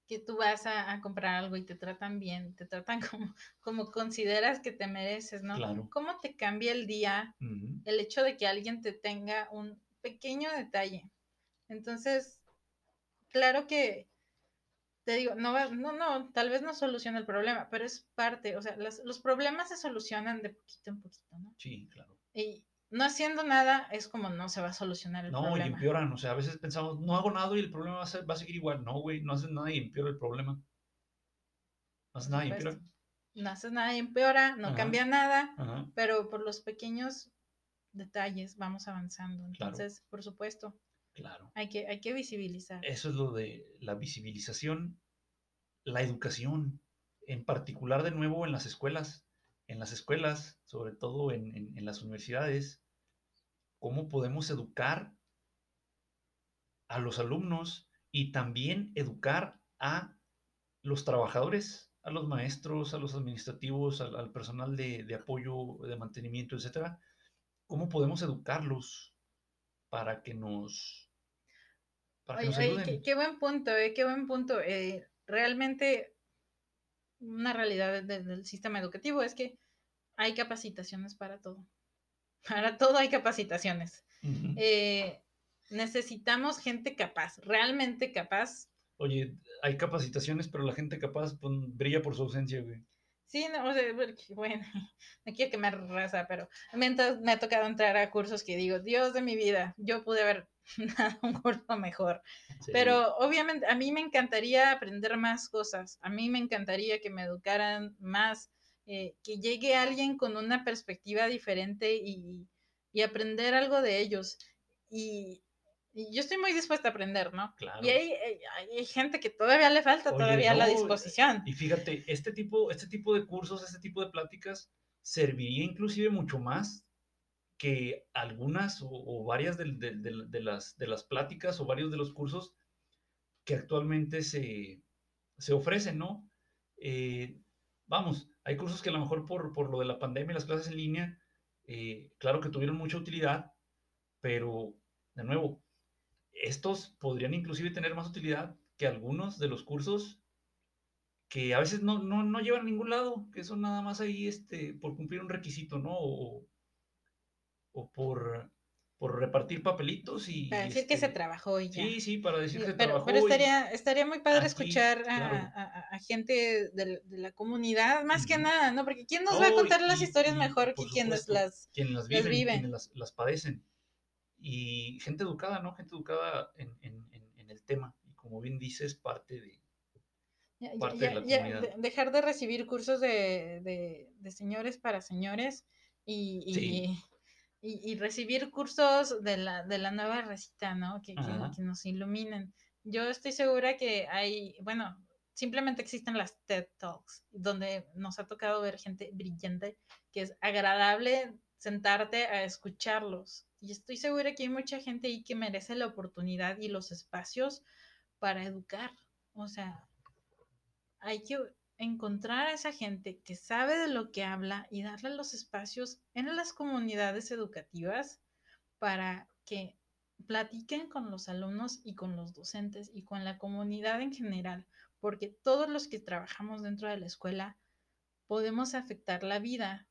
que tú vas a, comprar algo y te tratan bien, te tratan como, como consideras que te mereces, ¿no? Claro. ¿Cómo te cambia el día el hecho de que alguien te tenga un pequeño detalle? Entonces, claro que te digo, no, no, no, tal vez no soluciona el problema, pero es parte, o sea, los problemas se solucionan de poquito en poquito, ¿no? Sí, claro. Y, no haciendo nada es como no se va a solucionar el problema. No, y empeoran, o sea, a veces pensamos, no hago nada y el problema va a, ser, va a seguir igual. No, güey, no haces nada y empeora el problema. No haces nada y empeora. No haces nada y empeora, no cambia nada, pero por los pequeños detalles vamos avanzando. Entonces, por supuesto, claro. hay, que, hay que visibilizar. Eso es lo de la visibilización, la educación, en particular de nuevo en las escuelas en las escuelas, sobre todo en, las universidades, cómo podemos educar a los alumnos y también educar a los trabajadores, a los maestros, a los administrativos, al, personal de, apoyo, de mantenimiento, etcétera. ¿Cómo podemos educarlos para que nos, para que nos ayuden? qué, buen punto, eh, qué buen punto. Eh, realmente una realidad del sistema educativo es que hay capacitaciones para todo. Para todo hay capacitaciones. Eh, necesitamos gente capaz, realmente capaz. Oye, hay capacitaciones, pero la gente capaz pues, brilla por su ausencia, güey. Sí, no, o sea, bueno, no quiero que me raza, pero mientras me ha tocado entrar a cursos que digo, Dios de mi vida, yo pude haber un curso mejor. Pero obviamente a mí me encantaría aprender más cosas, a mí me encantaría que me educaran más, eh, que llegue alguien con una perspectiva diferente y, y aprender algo de ellos. Y, yo estoy muy dispuesta a aprender, ¿no? Claro. Y hay, hay, gente que todavía le falta todavía la disposición. Y fíjate, este tipo, este tipo de cursos, este tipo de pláticas serviría inclusive mucho más que algunas o, varias de, las, de las pláticas o varios de los cursos que actualmente se, se ofrecen, ¿no? Eh, vamos, hay cursos que a lo mejor por, por lo de la pandemia y las clases en línea, eh, claro que tuvieron mucha utilidad, pero de nuevo, estos podrían inclusive tener más utilidad que algunos de los cursos que a veces no, no, no llevan a ningún lado, que son nada más ahí este, por cumplir un requisito, ¿no? O por, por repartir papelitos y... Para decir que se este, trabajó y ya. Sí, sí, para decir que se pero, trabajó. Pero estaría, estaría muy padre escuchar a, gente de, la comunidad, más que nada, ¿no? Porque ¿quién nos va a contar las historias mejor que quienes las, quienes las viven? Quienes las, las padecen y gente educada, ¿no? Gente educada en, el tema. Y como bien dices, parte de, parte de la comunidad. dejar de recibir cursos de, señores para señores y, y, recibir cursos de la, de la nueva recita, ¿no? Que, que, nos iluminen. Yo estoy segura que hay, bueno, simplemente existen las TED Talks, donde nos ha tocado ver gente brillante, que es agradable sentarte a escucharlos y estoy segura que hay mucha gente ahí que merece la oportunidad y los espacios para educar. O sea, hay que encontrar a esa gente que sabe de lo que habla y darle los espacios en las comunidades educativas para que platiquen con los alumnos y con los docentes y con la comunidad en general, porque todos los que trabajamos dentro de la escuela podemos afectar la vida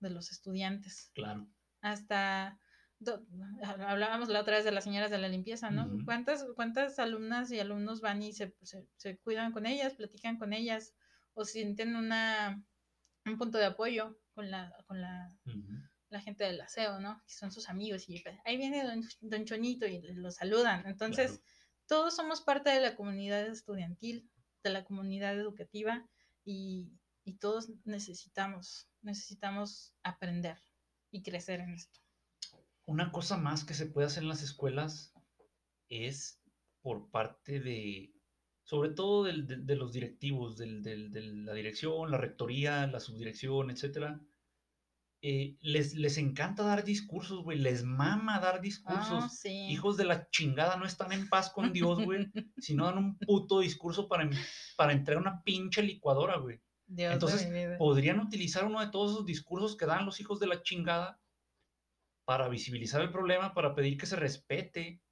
de los estudiantes. Claro. Hasta hablábamos la otra vez de las señoras de la limpieza, ¿no? ¿Cuántas, ¿Cuántas alumnas y alumnos van y se, se, cuidan con ellas, platican con ellas o sienten una, un punto de apoyo con la, con la, la gente del aseo, ¿no? Que son sus amigos y pues, ahí viene don, don Chonito y los saludan. Entonces, todos somos parte de la comunidad estudiantil, de la comunidad educativa y, y todos necesitamos, necesitamos aprender y crecer en esto una cosa más que se puede hacer en las escuelas es por parte de, sobre todo de, los directivos, de la dirección, la rectoría, la subdirección, etcétera. Eh, les, les encanta dar discursos, güey, les mama dar discursos. Ah, Hijos de la chingada no están en paz con Dios, güey, si no dan un puto discurso para, para entregar una pinche licuadora, güey. Entonces, podrían utilizar uno de todos esos discursos que dan los hijos de la chingada para visibilizar el problema, para pedir que se respete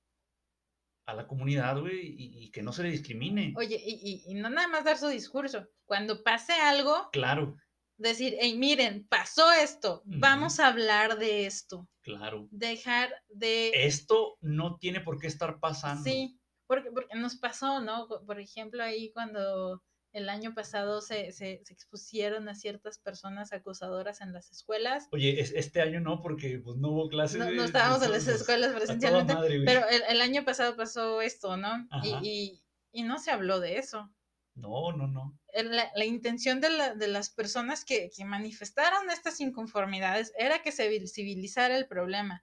a la comunidad, güey, y, que no se le discrimine. Oye, y, no nada más dar su discurso. Cuando pase algo, claro. Decir, hey, miren, pasó esto, vamos a hablar de esto. Claro. Dejar de... Esto no tiene por qué estar pasando. Sí, porque, porque nos pasó, ¿no? Por ejemplo, ahí cuando el año pasado se, se, expusieron a ciertas personas acusadoras en las escuelas. Oye, este año no, porque pues, no hubo clases. No, estábamos en las escuelas presencialmente, pero el, año pasado pasó esto, ¿no? Y, y, no se habló de eso. No, no, no. La, la intención de, la, de, las personas que, que manifestaron estas inconformidades era que se visibilizara el problema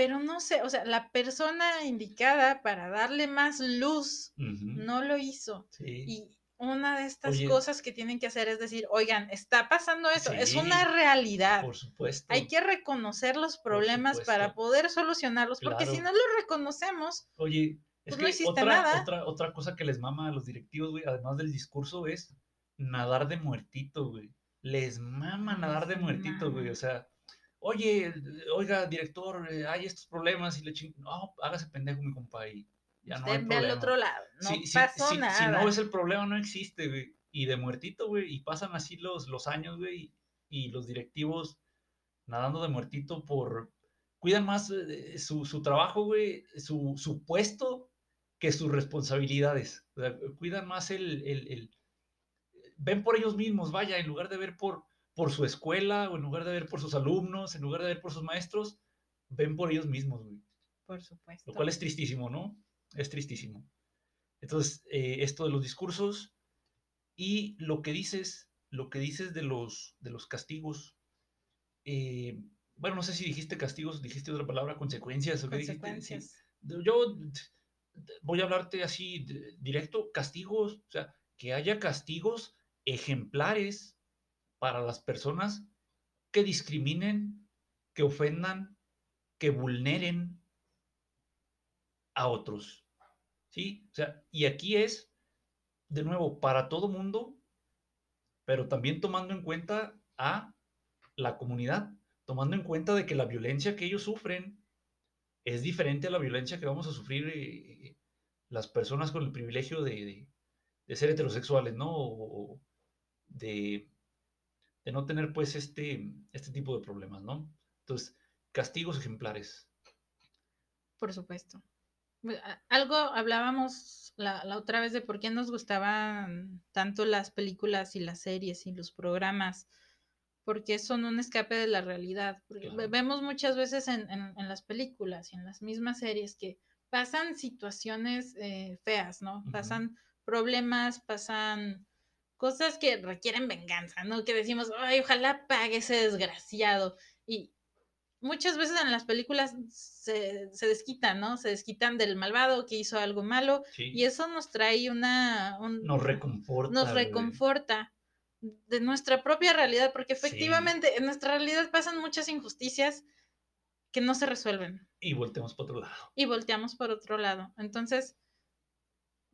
pero no sé, o sea, la persona indicada para darle más luz no lo hizo. Y una de estas cosas que tienen que hacer es decir, oigan, está pasando eso, es una realidad. Por supuesto. Hay que reconocer los problemas para poder solucionarlos, porque si no los reconocemos, Oye, es pues que otra, Otra, otra cosa que les mama a los directivos, güey, además del discurso, es nadar de muertito, güey. Les mama nadar de muertito, güey. O sea, oye, oiga, director, eh, hay estos problemas y le ching... no, hágase pendejo, mi compa, y ya no hay ve al otro lado, no pasó nada. Si no es el problema, no existe, güey. Y de muertito, güey, y pasan así los, los años, güey, y los directivos nadando de muertito por... Cuidan más eh, su, su, trabajo, güey, su, su, puesto que sus responsabilidades. O sea, cuidan más el, el, el ven por ellos mismos, vaya, en lugar de ver por, por su escuela o en lugar de ver por sus alumnos, en lugar de ver por sus maestros, ven por ellos mismos, güey. Por supuesto. Lo cual es tristísimo, ¿no? Es tristísimo. Entonces, eh, esto de los discursos y lo que dices, lo que dices de los, de los castigos, eh, bueno, no sé si dijiste castigos, dijiste otra palabra, consecuencias. ¿o qué Consecuencias. dijiste? Yo voy a hablarte así de- directo, castigos, o sea, que haya castigos ejemplares para las personas que discriminen, que ofendan, que vulneren a otros. ¿Sí? O sea, y aquí es, de nuevo, para todo mundo, pero también tomando en cuenta a la comunidad, tomando en cuenta de que la violencia que ellos sufren es diferente a la violencia que vamos a sufrir eh, las personas con el privilegio de, de- ser heterosexuales, ¿no? O de, de no tener pues este, este tipo de problemas, ¿no? Entonces, castigos ejemplares. Por supuesto. A- Algo hablábamos la, la otra vez de por qué nos gustaban tanto las películas y las series y los programas, porque son un escape de la realidad. Claro. Vemos muchas veces en, en- en las películas y en las mismas series que pasan situaciones eh, feas, ¿no? Pasan problemas, pasan cosas que requieren venganza, ¿no? Que decimos, ay, ojalá pague ese desgraciado. Y, muchas veces en las películas se, se desquitan, ¿no? Se desquitan del malvado que hizo algo malo Sí. y eso nos trae una... un- nos reconforta. nos güey. reconforta de nuestra propia realidad, porque Sí. efectivamente en nuestra realidad pasan muchas injusticias que no se resuelven Y volteamos para otro lado. y volteamos por otro lado. Entonces,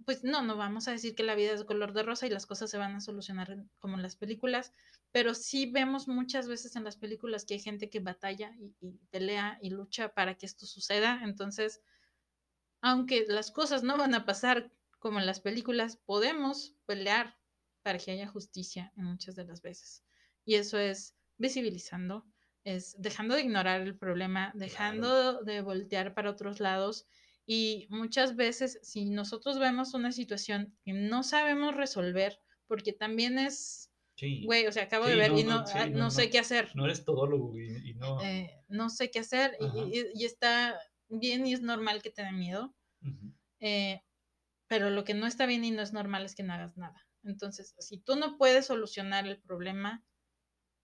pues no, no vamos a decir que la vida es color de rosa y las cosas se van a solucionar como en las películas, pero sí vemos muchas veces en las películas que hay gente que batalla y, y pelea y lucha para que esto suceda. Entonces, aunque las cosas no van a pasar como en las películas, podemos pelear para que haya justicia en muchas de las veces. Y eso es visibilizando, es dejando de ignorar el problema, dejando de voltear para otros lados. Y muchas veces, si nosotros vemos una situación que no sabemos resolver, porque también es, Sí. güey, o sea, acabo de ver no, y no, no, sí, ah, no, no sé qué hacer No eres todólogo y, y no. eh, no sé qué hacer y- Ajá. y, y está bien y es normal que te dé miedo, eh, pero lo que no está bien y no es normal es que no hagas nada. Entonces, si tú no puedes solucionar el problema,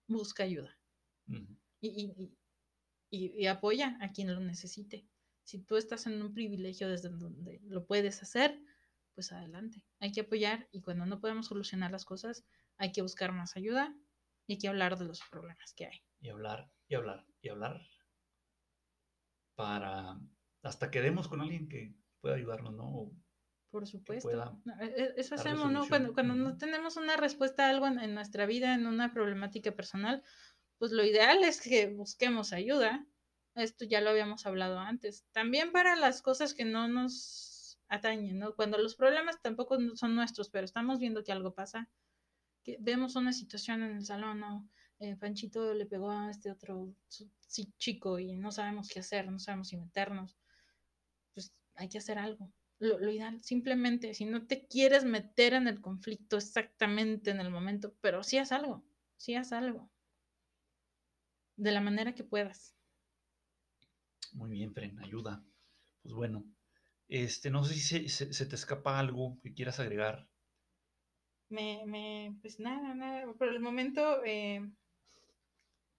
busca ayuda y- y apoya a quien lo necesite. Si tú estás en un privilegio desde donde lo puedes hacer, pues adelante. Hay que apoyar y cuando no podemos solucionar las cosas, hay que buscar más ayuda y hay que hablar de los problemas que hay. Y hablar, y hablar, y hablar. Para. Hasta que demos con alguien que pueda ayudarnos, ¿no? Por supuesto. e- e- Eso hacemos, ¿no? Cuando, cuando no tenemos una respuesta a algo en, en nuestra vida, en una problemática personal, pues lo ideal es que busquemos ayuda. Esto ya lo habíamos hablado antes. También para las cosas que no nos atañen, ¿no? Cuando los problemas tampoco son nuestros, pero estamos viendo que algo pasa, que vemos una situación en el salón, ¿no? Eh, Panchito le pegó a este otro chico y no sabemos qué hacer, no sabemos si meternos. Pues hay que hacer algo. Lo, lo ideal, simplemente, si no te quieres meter en el conflicto exactamente en el momento, pero sí haz algo, sí haz algo. De la manera que puedas. Muy bien, Fren, ayuda. Pues bueno, este, no sé si se, se- se te escapa algo que quieras agregar. Me, me, pues nada, nada. Por el momento eh,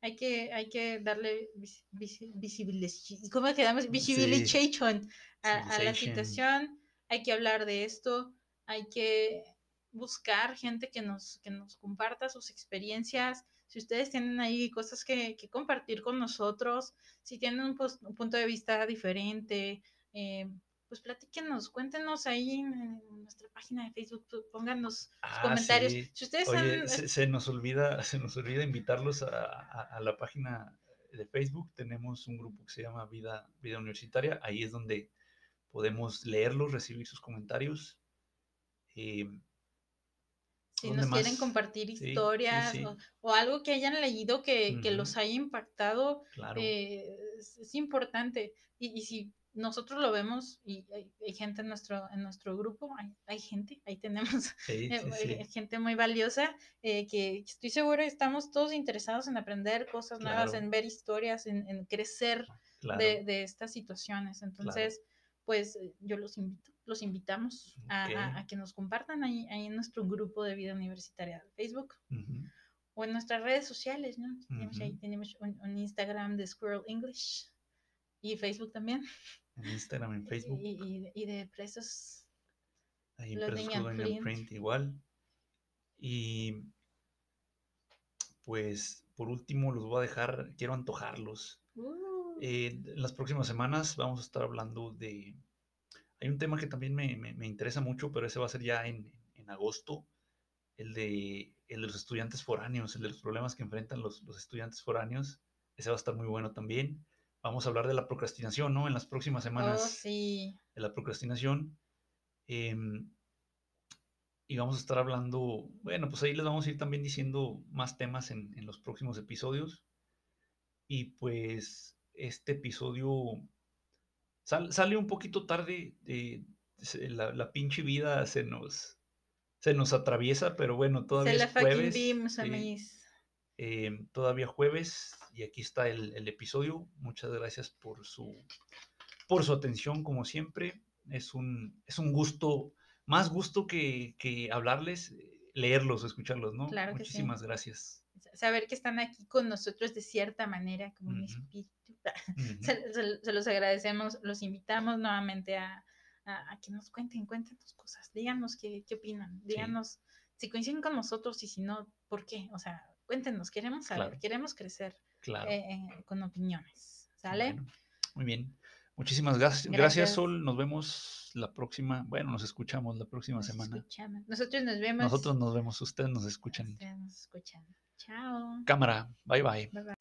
hay que, hay que darle vis- visi- visibiliz- ¿cómo quedamos? Sí. Visibilization a, a la situación. Hay que hablar de esto. Hay que buscar gente que nos, que nos comparta sus experiencias. Si ustedes tienen ahí cosas que, que compartir con nosotros, si tienen un, punto de vista diferente, eh, pues platíquenos, cuéntenos ahí en, nuestra página de Facebook, pónganos Ah, comentarios. sí. Si ustedes Oye, han- se, se nos olvida, se nos olvida invitarlos a, a- a la página de Facebook. Tenemos un grupo que se llama Vida, Vida Universitaria. Ahí es donde podemos leerlos, recibir sus comentarios. Eh, si ¿dónde nos quieren compartir Sí, sí, historias sí. O, o algo que hayan leído que, los haya impactado, claro. eh, es, es importante. Y, y si nosotros lo vemos y hay, gente en nuestro, en nuestro grupo, hay, hay gente, ahí tenemos eh, gente muy valiosa eh, que estoy segura estamos todos interesados en aprender cosas nuevas, en ver historias, en, crecer de, estas situaciones. Entonces, pues yo los invito, los invitamos a, que nos compartan ahí, ahí, en nuestro grupo de vida universitaria de Facebook. O en nuestras redes sociales, ¿no? Tenemos ahí tenemos un Instagram de Squirrel English y Facebook también en Instagram, en Facebook. Y, de presos. Ahí los Presos Print. igual. Y pues por último los voy a dejar, quiero antojarlos. Uh. Eh, en las próximas semanas vamos a estar hablando de... Hay un tema que también me, interesa mucho, pero ese va a ser ya en, agosto, el de, el de, los estudiantes foráneos, el de los problemas que enfrentan los, los estudiantes foráneos. Ese va a estar muy bueno también vamos a hablar de la procrastinación, ¿no? En las próximas semanas. Oh, sí. De la procrastinación. Em, y vamos a estar hablando, bueno, pues ahí les vamos a ir también diciendo más temas en, los próximos episodios. Y pues este episodio sale un poquito tarde, de, la, pinche vida se nos, se nos atraviesa, pero bueno, todavía se es jueves. Em, todavía jueves y aquí está el, episodio. Muchas gracias por su, por su atención, como siempre. Es un, es un gusto, más gusto que, hablarles, leerlos, escucharlos, ¿no? Claro Muchísimas gracias. Saber que están aquí con nosotros de cierta manera, como un espíritu. se, los agradecemos, los invitamos nuevamente a, que nos cuenten, cuenten tus cosas, díganos qué, qué opinan, díganos si coinciden con nosotros y si no, ¿por qué? O sea, cuéntenos, queremos saber, queremos crecer eh, eh, con opiniones. ¿Sale? muy bien. Muchísimas gracias. gracias. Sol. Nos vemos la próxima. Bueno, nos escuchamos la próxima semana. Nosotros nos vemos. Nosotros nos vemos. Ustedes nos escuchan. Ustedes nos escuchan. Chao. Cámara. Bye bye. Bye bye.